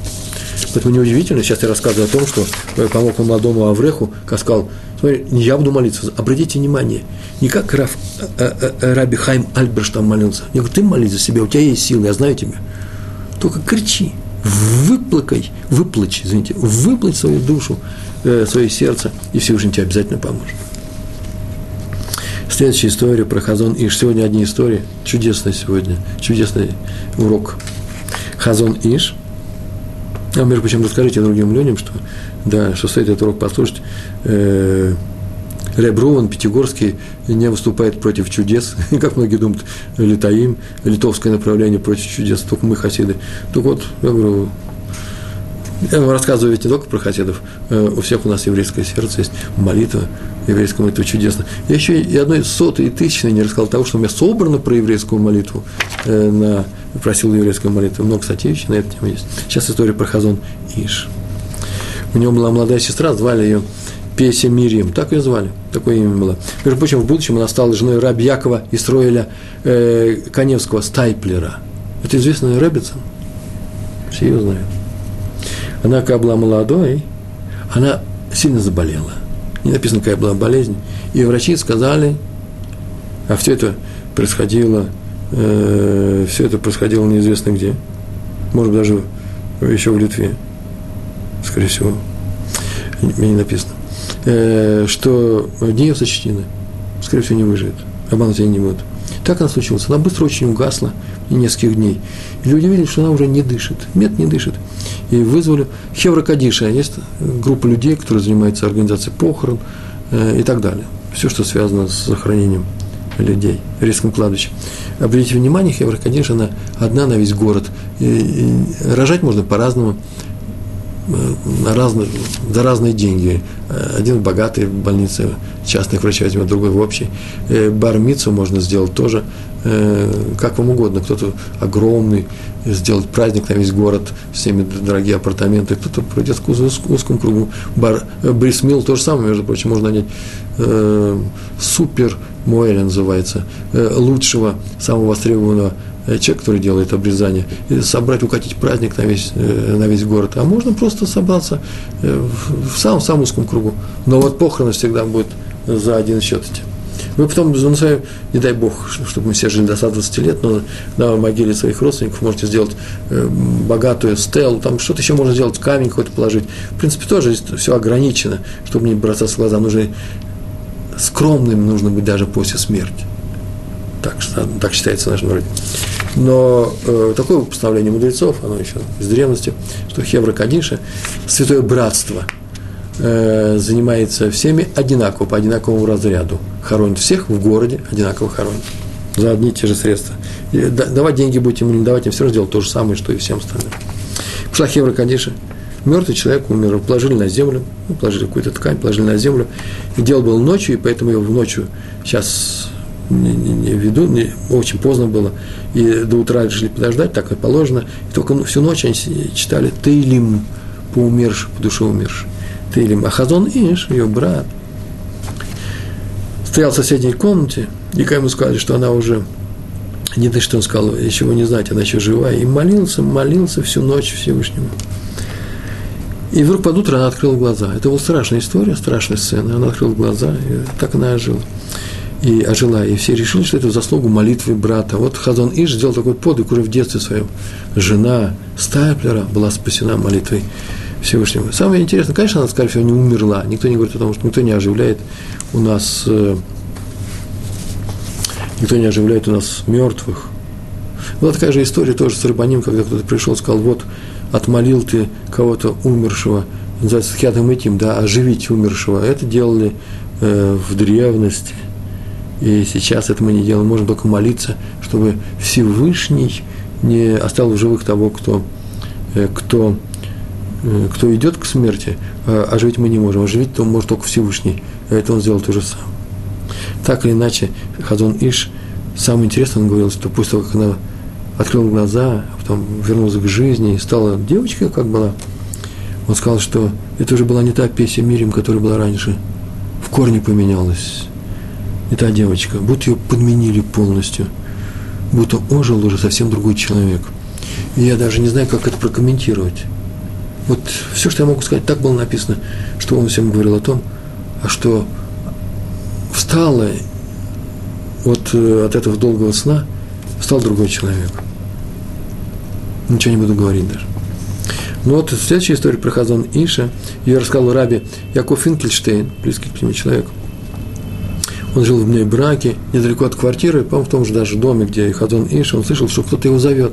Поэтому неудивительно, сейчас я рассказываю о том, что помог он молодому Авреху, как сказал, смотри, я буду молиться, обратите внимание, не как Раф, э, э, э, Раби Хайм Альберш там молился, я говорю, ты молись за себя, у тебя есть силы, я знаю тебя, только кричи, выплакай, выплачь, извините, выплачь свою душу, э, свое сердце, и Всевышний тебе обязательно поможет. Следующая история про Хазон Иш. Сегодня одни истории. Чудесная сегодня. Чудесный урок. Хазон Иш. А, между прочим, расскажите другим людям, что, да, что стоит этот урок послушать. Э, Реброван, Пятигорский, не выступает против чудес, как многие думают, Литаим, литовское направление против чудес, только мы хасиды. Так вот, я говорю, я вам рассказываю ведь не только про хасидов, э, у всех у нас еврейское сердце есть, молитва, еврейская молитва чудесно. Я еще и одной сотой и тысячной не рассказал того, что у меня собрано про еврейскую молитву, э, на, просил еврейскую молитву. Много статей на эту тему есть. Сейчас история про Хазон Иш. У него была молодая сестра, звали ее Песя Мирием, так ее звали, такое имя было. Между прочим, в будущем она стала женой Раби Якова и строили э, Коневского Стайплера. Это известный Рэббитсон, все ее знают. Она, когда была молодой, она сильно заболела. Не написано, какая была болезнь. И врачи сказали, а все это происходило, э, все это происходило неизвестно где. Может даже еще в Литве, скорее всего. Мне не написано. Э, что дней сочтены, скорее всего, не выживет, обмануть они не будут. Так она случилось. Она быстро очень угасла, нескольких дней. И люди видели, что она уже не дышит, мед не дышит. И вызвали Хевра Кадиша, есть группа людей, которые занимаются организацией похорон э, и так далее. Все, что связано с захоронением людей резком кладбище. Обратите внимание, Хевра Кадиш, она одна на весь город. И, и рожать можно по-разному на разные, за разные деньги. Один богатый в больнице, частных врачей возьмет, другой в общей. Э, бармицу можно сделать тоже, э, как вам угодно. Кто-то огромный, сделать праздник на весь город, всеми дорогие апартаменты, кто-то пройдет в узком кругу. Бар, э, Брисмил то же самое, между прочим, можно нанять э, супер Моэля называется, э, лучшего, самого востребованного Э, человек, который делает обрезание, и собрать, укатить праздник на весь, э, на весь город, а можно просто собраться э, в самом, самом узком кругу. Но вот похороны всегда будет за один счет идти. Вы потом, не дай бог, чтобы мы все жили до 120 лет, но на могиле своих родственников можете сделать богатую стелу, там что-то еще можно сделать, камень какой-то положить. В принципе, тоже все ограничено, чтобы не бросаться в глаза. Нужно скромным нужно быть даже после смерти. Так, так считается в нашем. Но э, такое постановление мудрецов, оно еще с древности, что Хевра Кадиша, святое братство, э, занимается всеми одинаково, по одинаковому разряду. Хоронит всех в городе, одинаково хоронит. За одни и те же средства. И, да, давать деньги будете ему не давать, им все равно то же самое, что и всем остальным. Пошла Хевра Кадиша, мертвый человек умер, положили на землю, ну, положили какую-то ткань, положили на землю. И дело было ночью, и поэтому его в ночью сейчас не, не, не веду, не, очень поздно было, и до утра решили подождать, так и положено. И только всю ночь они читали Тейлим по умершим, по душе умершей. Тейлим. А Хазон Иш, ее брат, стоял в соседней комнате, и когда ему сказали, что она уже не то, что он сказал, еще вы не знаете, она еще живая, и молился, молился всю ночь Всевышнему. И вдруг под утро она открыла глаза. Это была страшная история, страшная сцена. Она открыла глаза, и так она ожила и ожила, и все решили, что это заслугу молитвы брата. Вот Хазон Иш сделал такой подвиг уже в детстве своем. Жена Стайплера была спасена молитвой Всевышнего. Самое интересное, конечно, она, скорее всего, не умерла. Никто не говорит о том, что никто не оживляет у нас, э, никто не оживляет у нас мертвых. Была такая же история тоже с Рыбаним, когда кто-то пришел сказал, вот, отмолил ты кого-то умершего, называется хятам этим, да, оживить умершего. Это делали э, в древности – и сейчас это мы не делаем, можем только молиться, чтобы Всевышний не оставил в живых того, кто, э, кто э, кто идет к смерти, а оживить мы не можем, оживить то может только Всевышний, а это он сделал то же самое. Так или иначе, Хазон Иш, самое интересное, он говорил, что после того, как она открыла глаза, а потом вернулась к жизни и стала девочкой, как была, он сказал, что это уже была не та Песия Мирим, которая была раньше, в корне поменялась. Не та девочка, будто ее подменили полностью, будто ожил уже совсем другой человек. И я даже не знаю, как это прокомментировать. Вот все, что я могу сказать, так было написано, что он всем говорил о том, а что встала от, э, от этого долгого сна, стал другой человек. Ничего не буду говорить даже. Ну вот следующая история про Хазон Иша. Ее рассказал Раби Яков Финкельштейн, близкий к нему человек. Он жил в ней браке, недалеко от квартиры, по-моему, в том же даже доме, где Хазон Иша. Он слышал, что кто-то его зовет.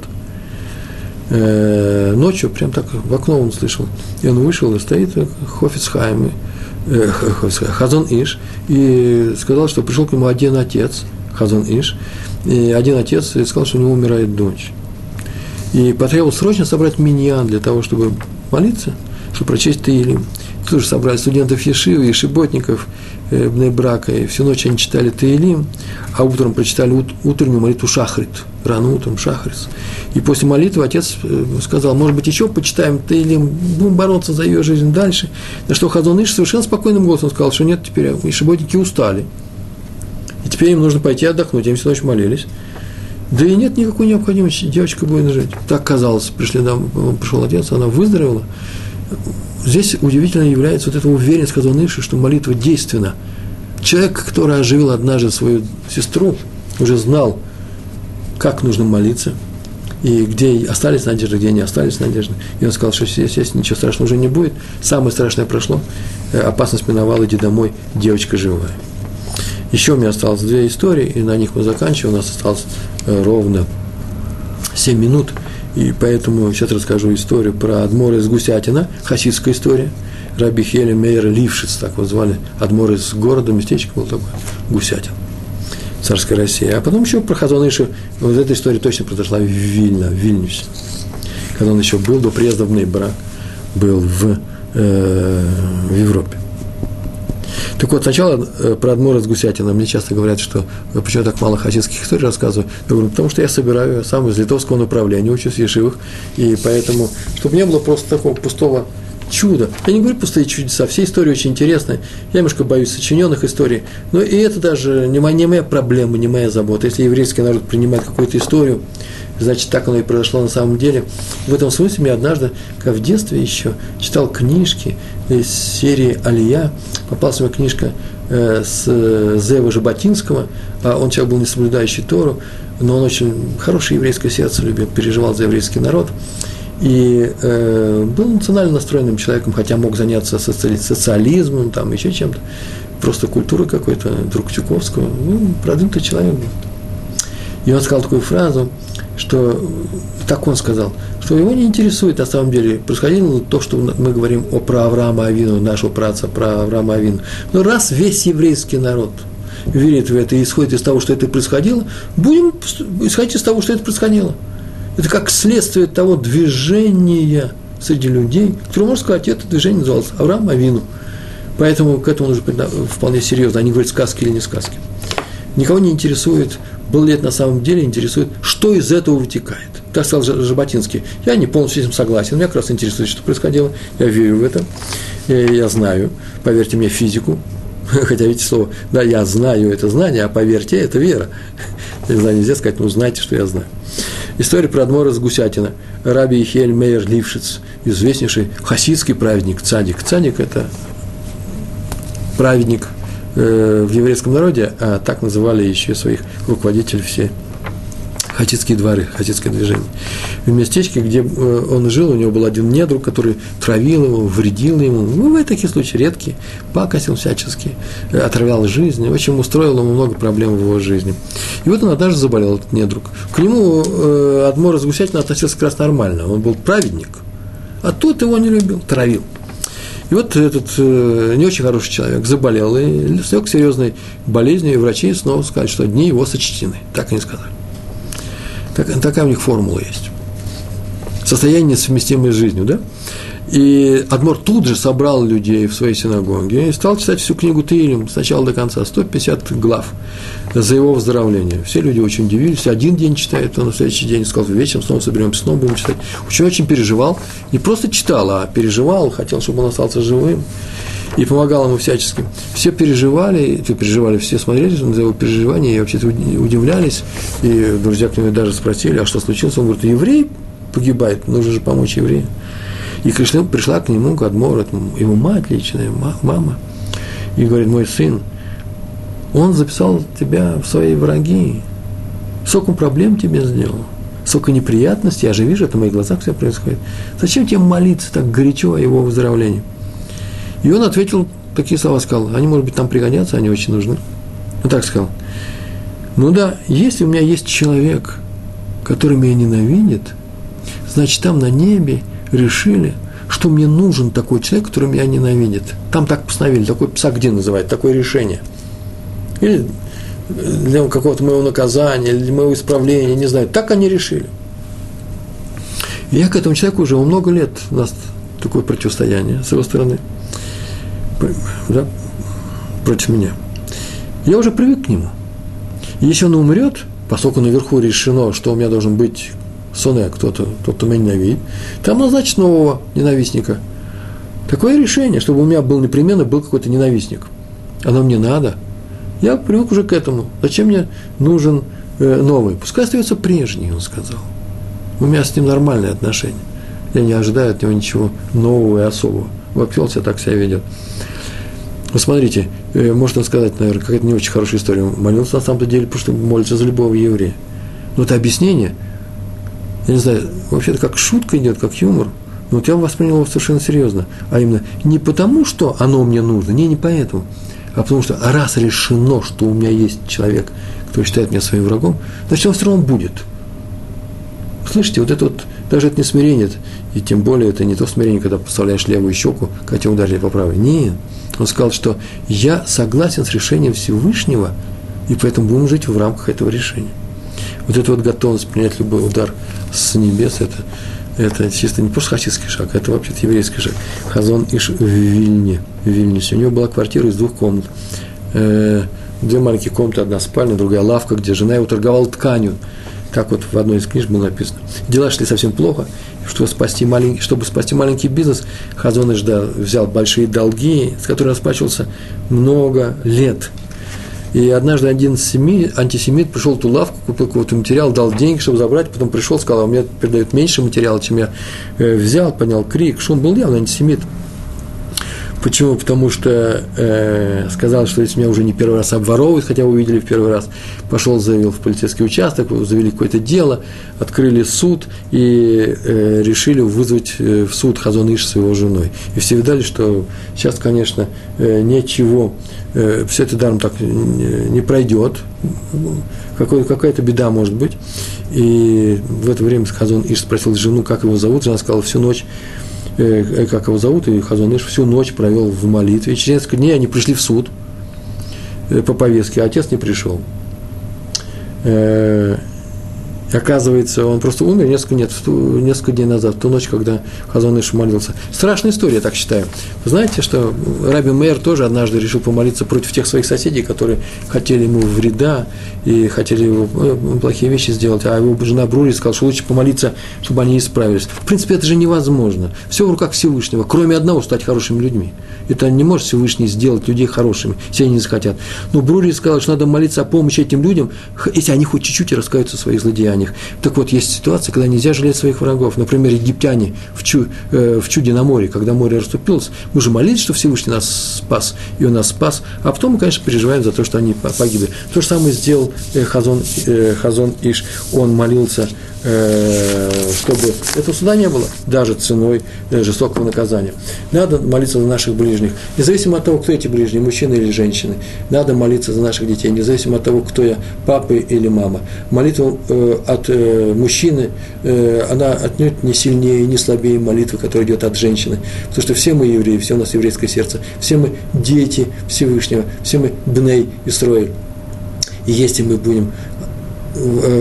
Э, ночью, прям так в окно он слышал. И он вышел, и стоит Хофицхайм, э, Хазон Иш, и сказал, что пришел к нему один отец, Хазон Иш, и один отец и сказал, что у него умирает дочь. И потребовал срочно собрать миньян для того, чтобы молиться, чтобы прочесть Таилим. Тоже собрали студентов Ешивы, Ешиботников, э, Брака, и всю ночь они читали Таилим, а утром прочитали ут, утреннюю молитву Шахрит, рано утром Шахрис. И после молитвы отец э, сказал, может быть, еще почитаем Таилим, будем бороться за ее жизнь дальше. На что Хазон Иш совершенно спокойным голосом сказал, что нет, теперь Ешиботники устали. И теперь им нужно пойти отдохнуть, им всю ночь молились. Да и нет никакой необходимости, девочка будет жить. Так казалось, пришли, пришел отец, она выздоровела. Здесь удивительно является вот эта уверенность, сказал Иши, что молитва действенна. Человек, который оживил однажды свою сестру, уже знал, как нужно молиться, и где остались надежды, где не остались надежды. И он сказал, что здесь, здесь ничего страшного уже не будет. Самое страшное прошло, э, опасность миновала, иди домой, девочка живая. Еще у меня осталось две истории, и на них мы заканчиваем. У нас осталось э, ровно 7 минут. И поэтому сейчас расскажу историю про Адмора из Гусятина, хасидская история. Раби Хеля Мейер Лившиц, так вот звали. Адмор из города, местечко был такой, Гусятин, царская Россия. А потом еще про Хазон Ишу, вот эта история точно произошла в Вильно, в Вильнюсе. Когда он еще был до приезда в Нейбрак, был в, э, в Европе. Так вот, сначала э, про Адмора с Гусятина. Мне часто говорят, что «Э, почему я так мало хасидских историй рассказываю. Я говорю, потому что я собираю сам из литовского направления, учусь в Ешивах, и поэтому, чтобы не было просто такого пустого чуда. Я не говорю пустые чудеса, все истории очень интересные. Я немножко боюсь сочиненных историй, но и это даже не моя, не моя проблема, не моя забота. Если еврейский народ принимает какую-то историю, значит, так оно и произошло на самом деле. В этом смысле я однажды, как в детстве еще, читал книжки из серии «Алия». Попалась мне книжка э, с Зева Жаботинского, а он человек был не соблюдающий Тору, но он очень хорошее еврейское сердце любил, переживал за еврейский народ и э, был национально настроенным человеком, хотя мог заняться соци- социализмом, там еще чем-то, просто культурой какой-то, друг Тюковского, ну, продвинутый человек был. И он сказал такую фразу, что, так он сказал, что его не интересует на самом деле, происходило то, что мы говорим о про Авраама Авину, нашего праца, про Авраама Авину. Но раз весь еврейский народ верит в это и исходит из того, что это происходило, будем исходить из того, что это происходило. Это как следствие того движения среди людей, которое, можно сказать, это движение называлось Авраам Авину. Поэтому к этому нужно вполне серьезно, а не говорить сказки или не сказки. Никого не интересует, был ли это на самом деле, интересует, что из этого вытекает. Так сказал Жаботинский. Я не полностью с этим согласен, меня как раз интересует, что происходило, я верю в это, я знаю, поверьте мне, физику, хотя видите слово, да, я знаю это знание, а поверьте, это вера. Не знаю, нельзя сказать, ну, знаете, что я знаю. История про Адмора с Гусятина. Раби Ихель Мейер Лившиц, известнейший хасидский праведник, цадик. Цадик – это праведник э, в еврейском народе, а так называли еще своих руководителей все хасидские дворы, хасидское движение. В местечке, где э, он жил, у него был один недруг, который травил его, вредил ему. Ну, бывают такие случаи редкие, пакостил всячески, э, отравлял жизнь, в общем, устроил ему много проблем в его жизни. И вот он однажды заболел, этот недруг. К нему э, Адмор Разгусятина относился как раз нормально, он был праведник, а тот его не любил, травил. И вот этот э, не очень хороший человек заболел и лег серьезной болезнью, и врачи снова сказали, что дни его сочтены. Так они сказали. Так, такая у них формула есть. Состояние, несовместимое с жизнью, да? И Адмор тут же собрал людей в своей синагоге и стал читать всю книгу Таилим с начала до конца, 150 глав за его выздоровление. Все люди очень удивились. Один день читает, он на следующий день сказал, вечером снова соберемся, снова будем читать. Очень, очень переживал. Не просто читал, а переживал, хотел, чтобы он остался живым. И помогал ему всячески. Все переживали, все переживали, все смотрели на его переживания и вообще-то удивлялись. И друзья к нему даже спросили, а что случилось? Он говорит, еврей погибает, нужно же помочь евреям. И пришла, пришла к нему Гадмор, его мать личная, мама, и говорит, мой сын, он записал тебя в свои враги, сколько проблем тебе сделал, сколько неприятностей, я же вижу, это в моих глазах все происходит. Зачем тебе молиться так горячо о его выздоровлении? И он ответил такие слова, сказал, они, может быть, там пригодятся, они очень нужны. Он так сказал, ну да, если у меня есть человек, который меня ненавидит, значит, там на небе решили, что мне нужен такой человек, который меня ненавидит. Там так постановили, такой псагдин называют, такое решение. Или для какого-то моего наказания, или моего исправления, не знаю. Так они решили. И я к этому человеку уже много лет, у нас такое противостояние с его стороны, да, против меня. Я уже привык к нему. если он умрет, поскольку наверху решено, что у меня должен быть Соне, кто-то, тот, кто меня ненавидит, там назначить нового ненавистника. Такое решение, чтобы у меня был непременно был какой-то ненавистник. Оно мне надо. Я привык уже к этому. Зачем мне нужен э, новый? Пускай остается прежний, он сказал. У меня с ним нормальные отношения. Я не ожидаю от него ничего нового и особого. Вообще он себя так себя ведет. Вы смотрите, э, можно сказать, наверное, какая-то не очень хорошая история. Молился на самом деле, потому что молится за любого еврея. Но это объяснение – я не знаю, вообще-то как шутка идет, как юмор, но вот я воспринял его совершенно серьезно. А именно, не потому, что оно мне нужно, не, не поэтому, а потому что раз решено, что у меня есть человек, кто считает меня своим врагом, значит, он все равно будет. Слышите, вот это вот, даже это не смирение, и тем более это не то смирение, когда поставляешь левую щеку, хотя ударили по правой. Нет, он сказал, что я согласен с решением Всевышнего, и поэтому будем жить в рамках этого решения. Вот эта вот готовность принять любой удар с небес, это, это чисто не просто хасидский шаг, это вообще-то еврейский шаг. Хазон Иш в Вильне, в Вильнюсе. У него была квартира из двух комнат. Э, две маленькие комнаты, одна спальня, другая лавка, где жена его торговала тканью. Так вот в одной из книг было написано. Дела шли совсем плохо, чтобы спасти маленький, чтобы спасти маленький бизнес, Хазон Иш взял большие долги, с которыми расплачивался много лет – и однажды один семит, антисемит пришел в ту лавку, купил какой-то материал, дал деньги, чтобы забрать, потом пришел, сказал, а мне передают меньше материала, чем я э, взял, поднял крик, он был явно антисемит. Почему? Потому что э, сказал, что если меня уже не первый раз обворовывают, хотя увидели в первый раз, пошел, заявил в полицейский участок, завели какое-то дело, открыли суд и э, решили вызвать э, в суд Хазон Иш с его женой. И все видали, что сейчас, конечно, э, ничего, э, все это даром так не, пройдет, какая-то беда может быть. И в это время Хазон Иш спросил жену, как его зовут, жена сказала, всю ночь Э, э, как его зовут, и Хазаныш всю ночь провел в молитве. И через несколько дней они пришли в суд э, по повестке, а отец не пришел. Оказывается, он просто умер несколько, нет, несколько дней назад, в ту ночь, когда Хазон Иш молился. Страшная история, я так считаю. Вы знаете, что Раби Мейер тоже однажды решил помолиться против тех своих соседей, которые хотели ему вреда и хотели его ну, плохие вещи сделать, а его жена Брури сказала, что лучше помолиться, чтобы они исправились. В принципе, это же невозможно. Все в руках Всевышнего, кроме одного, стать хорошими людьми. Это не может Всевышний сделать людей хорошими, если они не захотят. Но Брури сказал, что надо молиться о помощи этим людям, если они хоть чуть-чуть раскаются в своих злодеяниях них. Так вот, есть ситуация, когда нельзя жалеть своих врагов. Например, египтяне в, чу, э, в чуде на море, когда море расступилось, мы же молились, что Всевышний нас спас, и он нас спас, а потом мы, конечно, переживаем за то, что они погибли. То же самое сделал э, Хазон, э, Хазон Иш. Он молился чтобы этого суда не было, даже ценой э, жестокого наказания. Надо молиться за наших ближних, независимо от того, кто эти ближние, мужчины или женщины. Надо молиться за наших детей, независимо от того, кто я, папа или мама. Молитва э, от мужчины, она отнюдь не сильнее и не слабее молитвы, которая идет от женщины. Потому что все мы евреи, все у нас еврейское сердце, все мы дети Всевышнего, все мы бней Исроиль. И если мы будем э,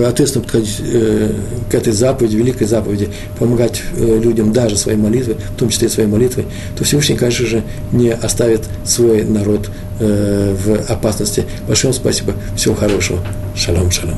ответственно подходить э, к этой заповеди, великой заповеди, помогать э, людям даже своей молитвой, в том числе и своей молитвой, то Всевышний, конечно же, не оставит свой народ в опасности. Большое вам спасибо. Всего хорошего. Шалом, шалом.